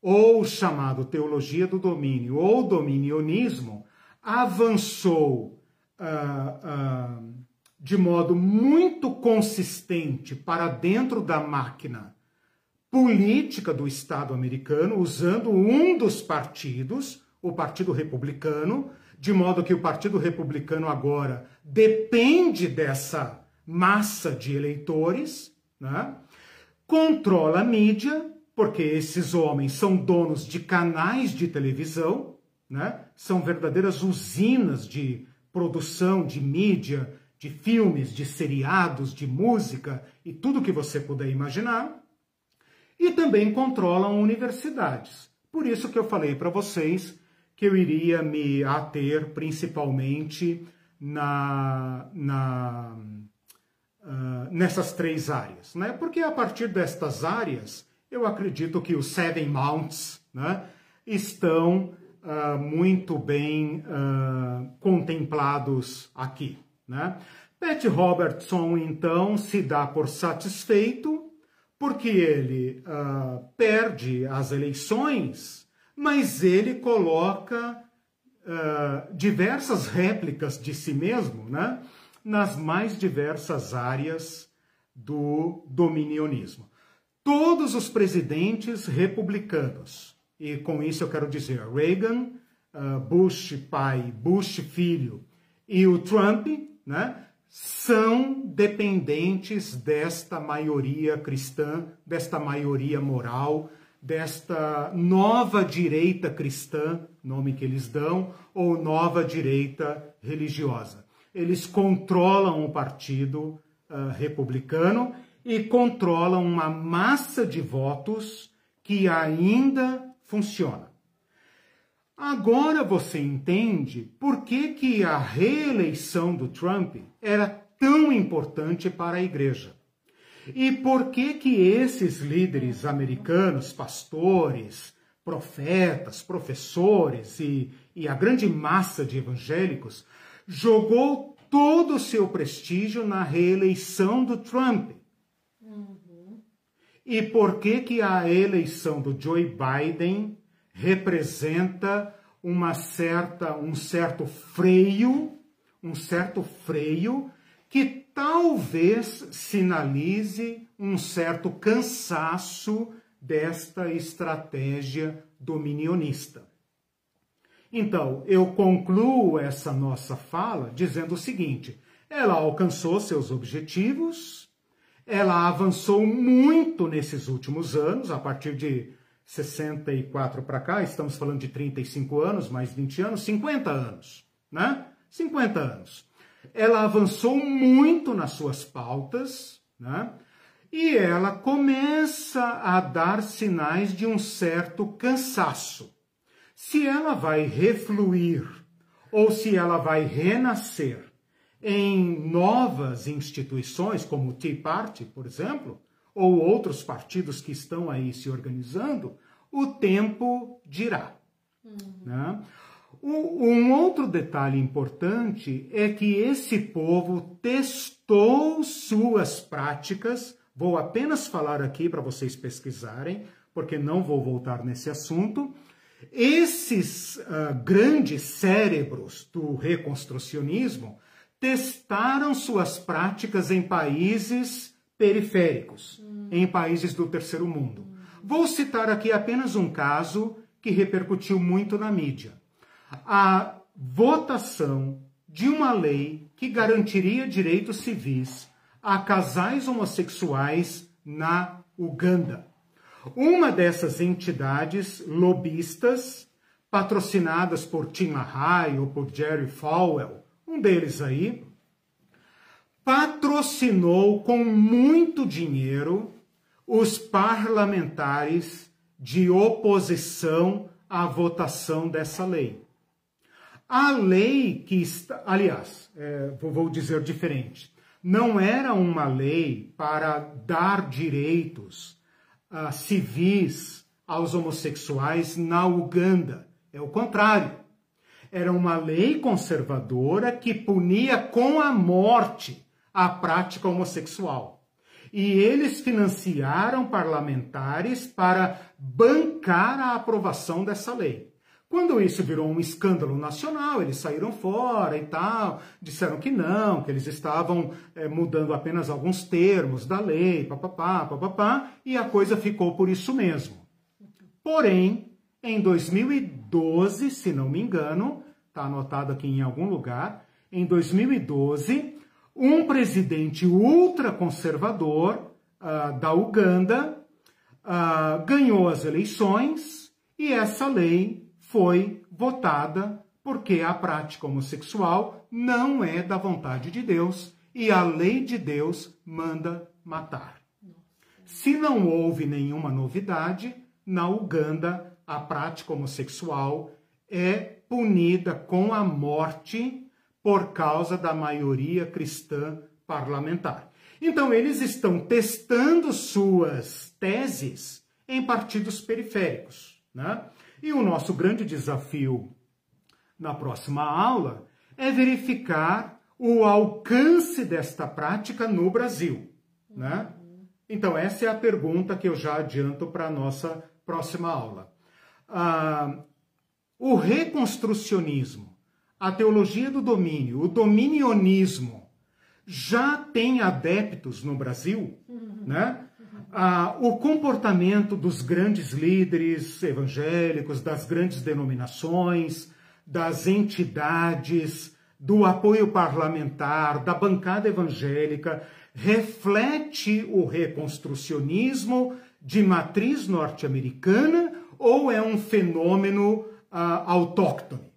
ou chamado teologia do domínio, ou dominionismo, avançou. Uh, uh, de modo muito consistente para dentro da máquina política do Estado americano, usando um dos partidos, o Partido Republicano, de modo que o Partido Republicano agora depende dessa massa de eleitores, né? controla a mídia, porque esses homens são donos de canais de televisão, né? são verdadeiras usinas de produção de mídia, de filmes, de seriados, de música e tudo que você puder imaginar. E também controlam universidades. Por isso que eu falei para vocês que eu iria me ater principalmente na, na, uh, nessas três áreas. Né? Porque a partir destas áreas, eu acredito que os Seven Mounts né, estão uh, muito bem uh, contemplados aqui. Né? Pat Robertson, então, se dá por satisfeito porque ele perde as eleições, mas ele coloca diversas réplicas de si mesmo né? Nas mais diversas áreas do dominionismo. Todos os presidentes republicanos, e com isso eu quero dizer Reagan, Bush pai, Bush filho e o Trump, né, são dependentes desta maioria cristã, desta maioria moral, desta nova direita cristã, nome que eles dão, ou nova direita religiosa. Eles controlam o partido uh, republicano e controlam uma massa de votos que ainda funciona. Agora você entende por que, que a reeleição do Trump era tão importante para a igreja. E por que que esses líderes americanos, pastores, profetas, professores e, e a grande massa de evangélicos jogou todo o seu prestígio na reeleição do Trump? Uhum. E por que que a eleição do Joe Biden representa uma certa, um certo freio, um certo freio que talvez sinalize um certo cansaço desta estratégia dominionista. Então, eu concluo essa nossa fala dizendo o seguinte: ela alcançou seus objetivos, ela avançou muito nesses últimos anos, a partir de 64 para cá, estamos falando de 35 anos, mais 20 anos, 50 anos, né? 50 anos. Ela avançou muito nas suas pautas, né? E ela começa a dar sinais de um certo cansaço. Se ela vai refluir ou se ela vai renascer em novas instituições, como o Tea Party, por exemplo, ou outros partidos que estão aí se organizando, o tempo dirá. Uhum. Né? Um outro detalhe importante é que esse povo testou suas práticas. Vou apenas falar aqui para vocês pesquisarem, porque não vou voltar nesse assunto. Esses uh, grandes cérebros do reconstrucionismo testaram suas práticas em países periféricos, hum. em países do terceiro mundo. Hum. Vou citar aqui apenas um caso que repercutiu muito na mídia. A votação de uma lei que garantiria direitos civis a casais homossexuais na Uganda. Uma dessas entidades lobistas, patrocinadas por Tim LaHaye ou por Jerry Falwell, um deles aí, patrocinou com muito dinheiro os parlamentares de oposição à votação dessa lei. A lei que está, aliás, é, vou dizer diferente, não era uma lei para dar direitos uh, civis aos homossexuais na Uganda. É o contrário. Era uma lei conservadora que punia com a morte a prática homossexual. E eles financiaram parlamentares para bancar a aprovação dessa lei. Quando isso virou um escândalo nacional, eles saíram fora e tal, disseram que não, que eles estavam é, mudando apenas alguns termos da lei, papapá, papapá, e a coisa ficou por isso mesmo. Porém, em 2012, se não me engano, está anotado aqui em algum lugar, em 2012, um presidente ultraconservador uh, da Uganda uh, ganhou as eleições e essa lei foi votada porque a prática homossexual não é da vontade de Deus e a lei de Deus manda matar. Se não houve nenhuma novidade, na Uganda a prática homossexual é punida com a morte por causa da maioria cristã parlamentar. Então, eles estão testando suas teses em partidos periféricos. Né? E o nosso grande desafio na próxima aula é verificar o alcance desta prática no Brasil. Né? Então, essa é a pergunta que eu já adianto para a nossa próxima aula. Ah, o reconstrucionismo, a teologia do domínio, o dominionismo, já tem adeptos no Brasil, uhum. né? Ah, o comportamento dos grandes líderes evangélicos, das grandes denominações, das entidades, do apoio parlamentar, da bancada evangélica, reflete o reconstrucionismo de matriz norte-americana ou é um fenômeno uh, autóctone,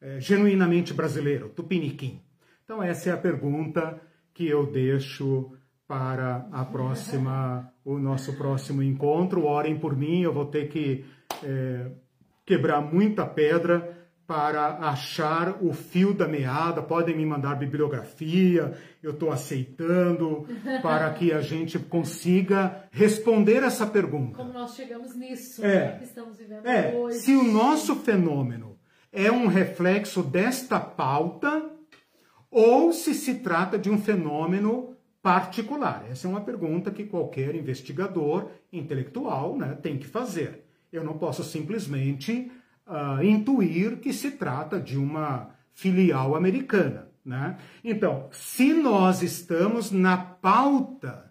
é, genuinamente brasileiro, tupiniquim? Então essa é a pergunta que eu deixo para a próxima, o nosso próximo encontro. Orem por mim, eu vou ter que é, quebrar muita pedra para achar o fio da meada. Podem me mandar bibliografia, eu estou aceitando, para que a gente consiga responder essa pergunta. Como nós chegamos nisso, é, né, que estamos vivendo é, hoje. Se o nosso fenômeno é um reflexo desta pauta, ou se se trata de um fenômeno particular. Essa é uma pergunta que qualquer investigador intelectual né, tem que fazer. Eu não posso simplesmente uh, intuir que se trata de uma filial americana. Né? Então, se nós estamos na pauta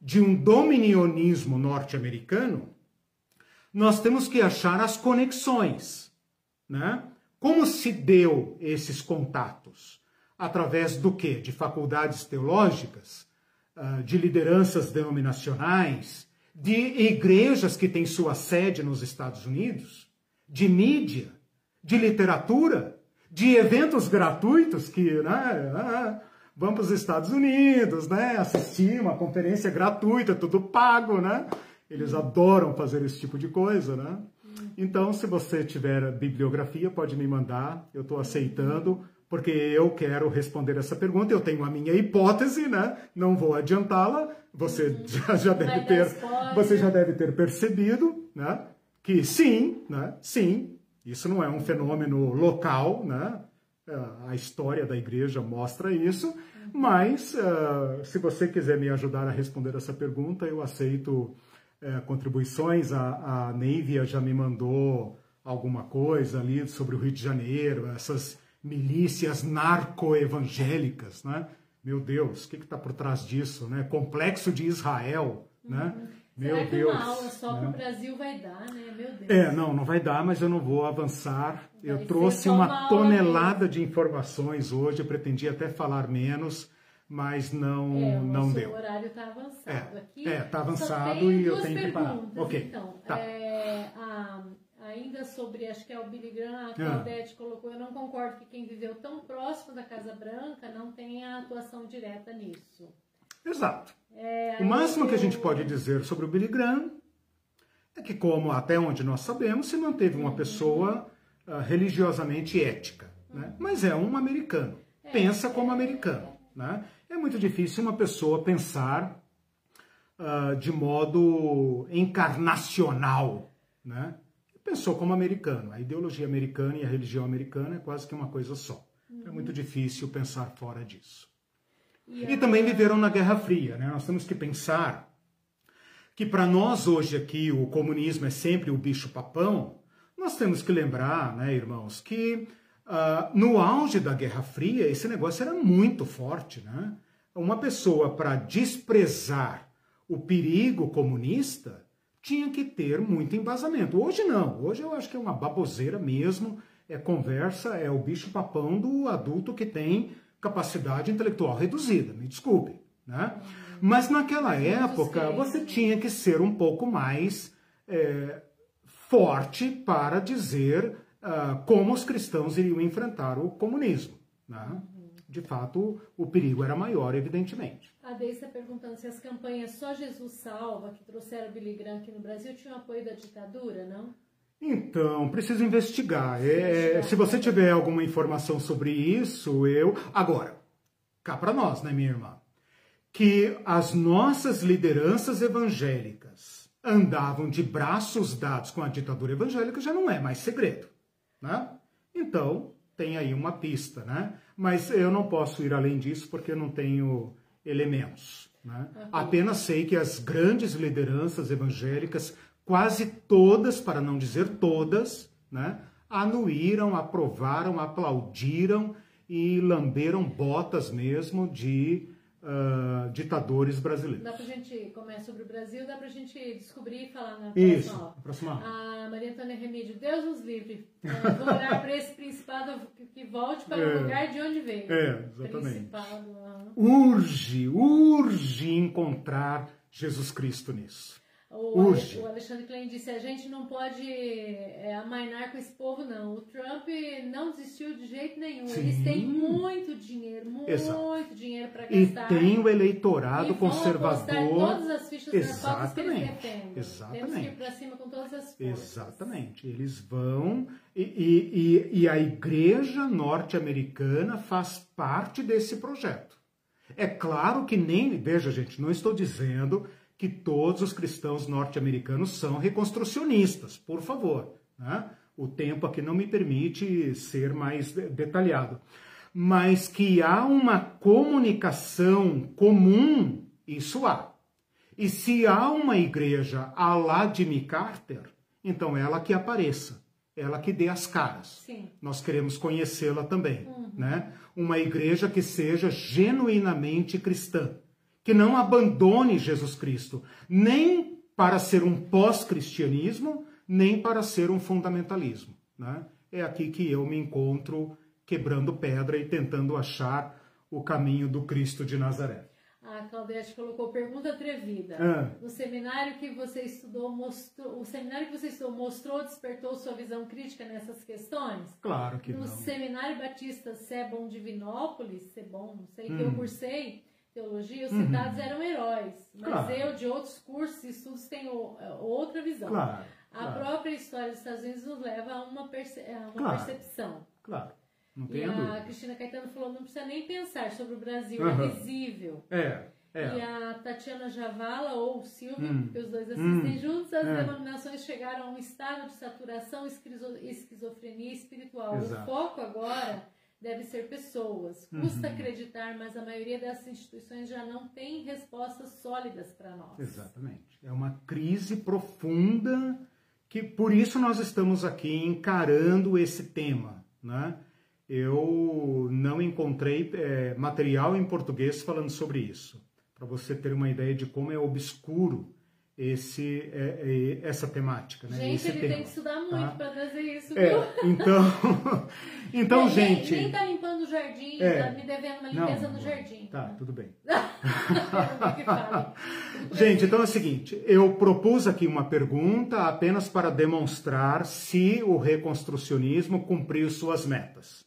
de um dominionismo norte-americano, nós temos que achar as conexões. Né? Como se deu esses contatos? Através do quê? De faculdades teológicas, de lideranças denominacionais, de igrejas que têm sua sede nos Estados Unidos, de mídia, de literatura, de eventos gratuitos que né, ah, vão para os Estados Unidos, né, assistir uma conferência gratuita, tudo pago, né? Eles adoram fazer esse tipo de coisa, né? Então, se você tiver bibliografia, pode me mandar, eu estou aceitando porque eu quero responder essa pergunta. Eu tenho a minha hipótese, né? Não vou adiantá-la. Você uhum. já, já deve ter, você já deve ter percebido, né? Que sim, né? Sim, isso não é um fenômeno local, né? É, a história da igreja mostra isso, uhum. mas uh, se você quiser me ajudar a responder essa pergunta, eu aceito uh, contribuições. A, a Neivia já me mandou alguma coisa ali sobre o Rio de Janeiro, essas milícias narco-evangélicas, né? Meu Deus, o que está por trás disso, né? Complexo de Israel, né? uhum. né? Meu Será que Deus, uma aula só né? para o Brasil vai dar, né? Meu Deus. É, não, não vai dar, mas eu não vou avançar. Vai eu trouxe uma, uma tonelada de informações hoje, eu pretendia até falar menos, mas não, é, não deu. O horário está avançado é, aqui. É, está avançado e eu tenho que parar. Ok. Então, tá. é, a ainda sobre, acho que é o Billy Graham, a Claudete ah. colocou, eu não concordo que quem viveu tão próximo da Casa Branca não tenha atuação direta nisso. Exato. É, o máximo eu... que a gente pode dizer sobre o Billy Graham é que, como até onde nós sabemos, se manteve uma pessoa uh, religiosamente ética. Né? Uhum. Né? Mas é um americano. É, Pensa como americano. Né? É muito difícil uma pessoa pensar uh, de modo encarnacional. Né? Pensou como americano. A ideologia americana e a religião americana é quase que uma coisa só. Uhum. É muito difícil pensar fora disso. E, e também viveram na Guerra Fria. Né? Nós temos que pensar que para nós hoje aqui o comunismo é sempre o bicho papão. Nós temos que lembrar, né, irmãos, que uh, no auge da Guerra Fria esse negócio era muito forte. Né? Uma pessoa para desprezar o perigo comunista tinha que ter muito embasamento. Hoje não, hoje eu acho que é uma baboseira mesmo, é conversa, é o bicho papão do adulto que tem capacidade intelectual reduzida, me desculpe, né? Mas naquela época você tinha que ser um pouco mais é, forte para dizer uh, como os cristãos iriam enfrentar o comunismo, né? De fato, o perigo era maior, evidentemente. A Deise está perguntando se as campanhas Só Jesus Salva, que trouxeram Billy Graham aqui no Brasil, tinham apoio da ditadura, não? Então, preciso investigar. É, se você tiver alguma informação sobre isso, eu. Agora, cá para nós, né, minha irmã? Que as nossas lideranças evangélicas andavam de braços dados com a ditadura evangélica já não é mais segredo, né? Então, tem aí uma pista, né? Mas eu não posso ir além disso porque eu não tenho elementos. Né? Uhum. Apenas sei que as grandes lideranças evangélicas, quase todas, para não dizer todas, né, anuíram, aprovaram, aplaudiram e lamberam botas mesmo de uh, ditadores brasileiros. Dá pra gente começar sobre o Brasil, dá pra gente descobrir e falar na Isso, próxima. próxima. A Maria Antônia Remídio, Deus nos livre. Uh, vou orar para esse principado que volte para é, o lugar de onde veio. É, exatamente. Urge, urge encontrar Jesus Cristo nisso. O, Urge. o Alexandre Klein disse: a gente não pode é, amainar com esse povo, não. O Trump não desistiu de jeito nenhum. Sim. Eles têm muito dinheiro, muito Exato. dinheiro para gastar. E tem o eleitorado conservador. todas as fichas Exatamente. que eles defendem. Exatamente. Temos que ir para cima com todas as forças. Exatamente. Eles vão. E, e, e, e a igreja norte-americana faz parte desse projeto. É claro que nem. Veja, gente, não estou dizendo que todos os cristãos norte-americanos são reconstrucionistas, por favor. Né? O tempo aqui não me permite ser mais detalhado. Mas que há uma comunicação comum, isso há. E se há uma igreja a lá de Carter, então ela que apareça, ela que dê as caras. Sim. Nós queremos conhecê-la também. Uhum. Né? Uma igreja que seja genuinamente cristã que não abandone Jesus Cristo, nem para ser um pós-cristianismo, nem para ser um fundamentalismo. Né? É aqui que eu me encontro quebrando pedra e tentando achar o caminho do Cristo de Nazaré. A Claudete colocou pergunta atrevida. Ah. No seminário que você estudou, mostrou, o seminário que você estudou mostrou, despertou sua visão crítica nessas questões? Claro que no não. No seminário Batista Sebon Divinópolis, Sebon, não sei hum. que eu hum. cursei, teologia, os uhum. citados eram heróis. Mas claro. eu, de outros cursos e estudos, tenho é, outra visão. Claro, a claro. própria história dos Estados Unidos nos leva a uma, perce a uma percepção. Claro. Não e a, a Cristina Caetano falou, não precisa nem pensar sobre o Brasil, uhum. é visível. É. É. E a Tatiana Javala ou Silvia, hum. porque os dois assistem hum. juntos, as é. denominações chegaram a um estado de saturação e esquizofrenia espiritual. Exato. O foco agora deve ser pessoas. Custa uhum. acreditar, mas a maioria dessas instituições já não tem respostas sólidas para nós. Exatamente. É uma crise profunda que por isso nós estamos aqui encarando esse tema, né? Eu não encontrei é, material em português falando sobre isso, para você ter uma ideia de como é obscuro esse, é, é, essa temática. Né? Gente, esse ele tema, tem que estudar muito tá? para trazer isso. É, então, então nem, gente... Nem tá limpando o jardim, é, tá me devendo uma limpeza não, no jardim. Tá, tudo bem. gente, então é o seguinte, eu propus aqui uma pergunta apenas para demonstrar se o reconstrucionismo cumpriu suas metas.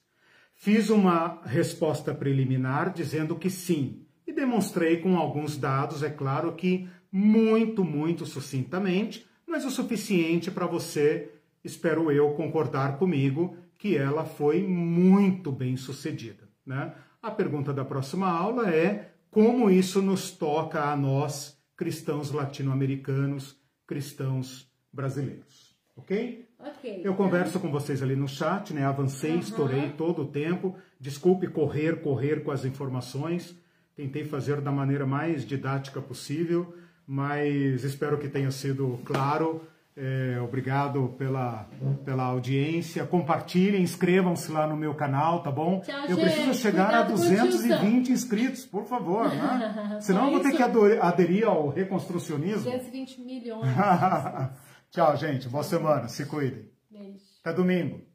Fiz uma resposta preliminar dizendo que sim, e demonstrei com alguns dados, é claro que muito, muito sucintamente, mas o suficiente para você, espero eu, concordar comigo que ela foi muito bem sucedida. Né? A pergunta da próxima aula é como isso nos toca a nós, cristãos latino-americanos, cristãos brasileiros. Ok? Ok. Eu converso com vocês ali no chat, né? Avancei, uhum. estourei todo o tempo. Desculpe correr, correr com as informações. Tentei fazer da maneira mais didática possível mas espero que tenha sido claro. É, obrigado pela, pela audiência. Compartilhem, inscrevam-se lá no meu canal, tá bom? Tchau, eu preciso chegar a 220 inscritos, por favor, né? Senão eu vou ter que aderir ao reconstrucionismo. 220 milhões. Tchau, gente. Boa semana. Se cuidem. Beijo. Até domingo.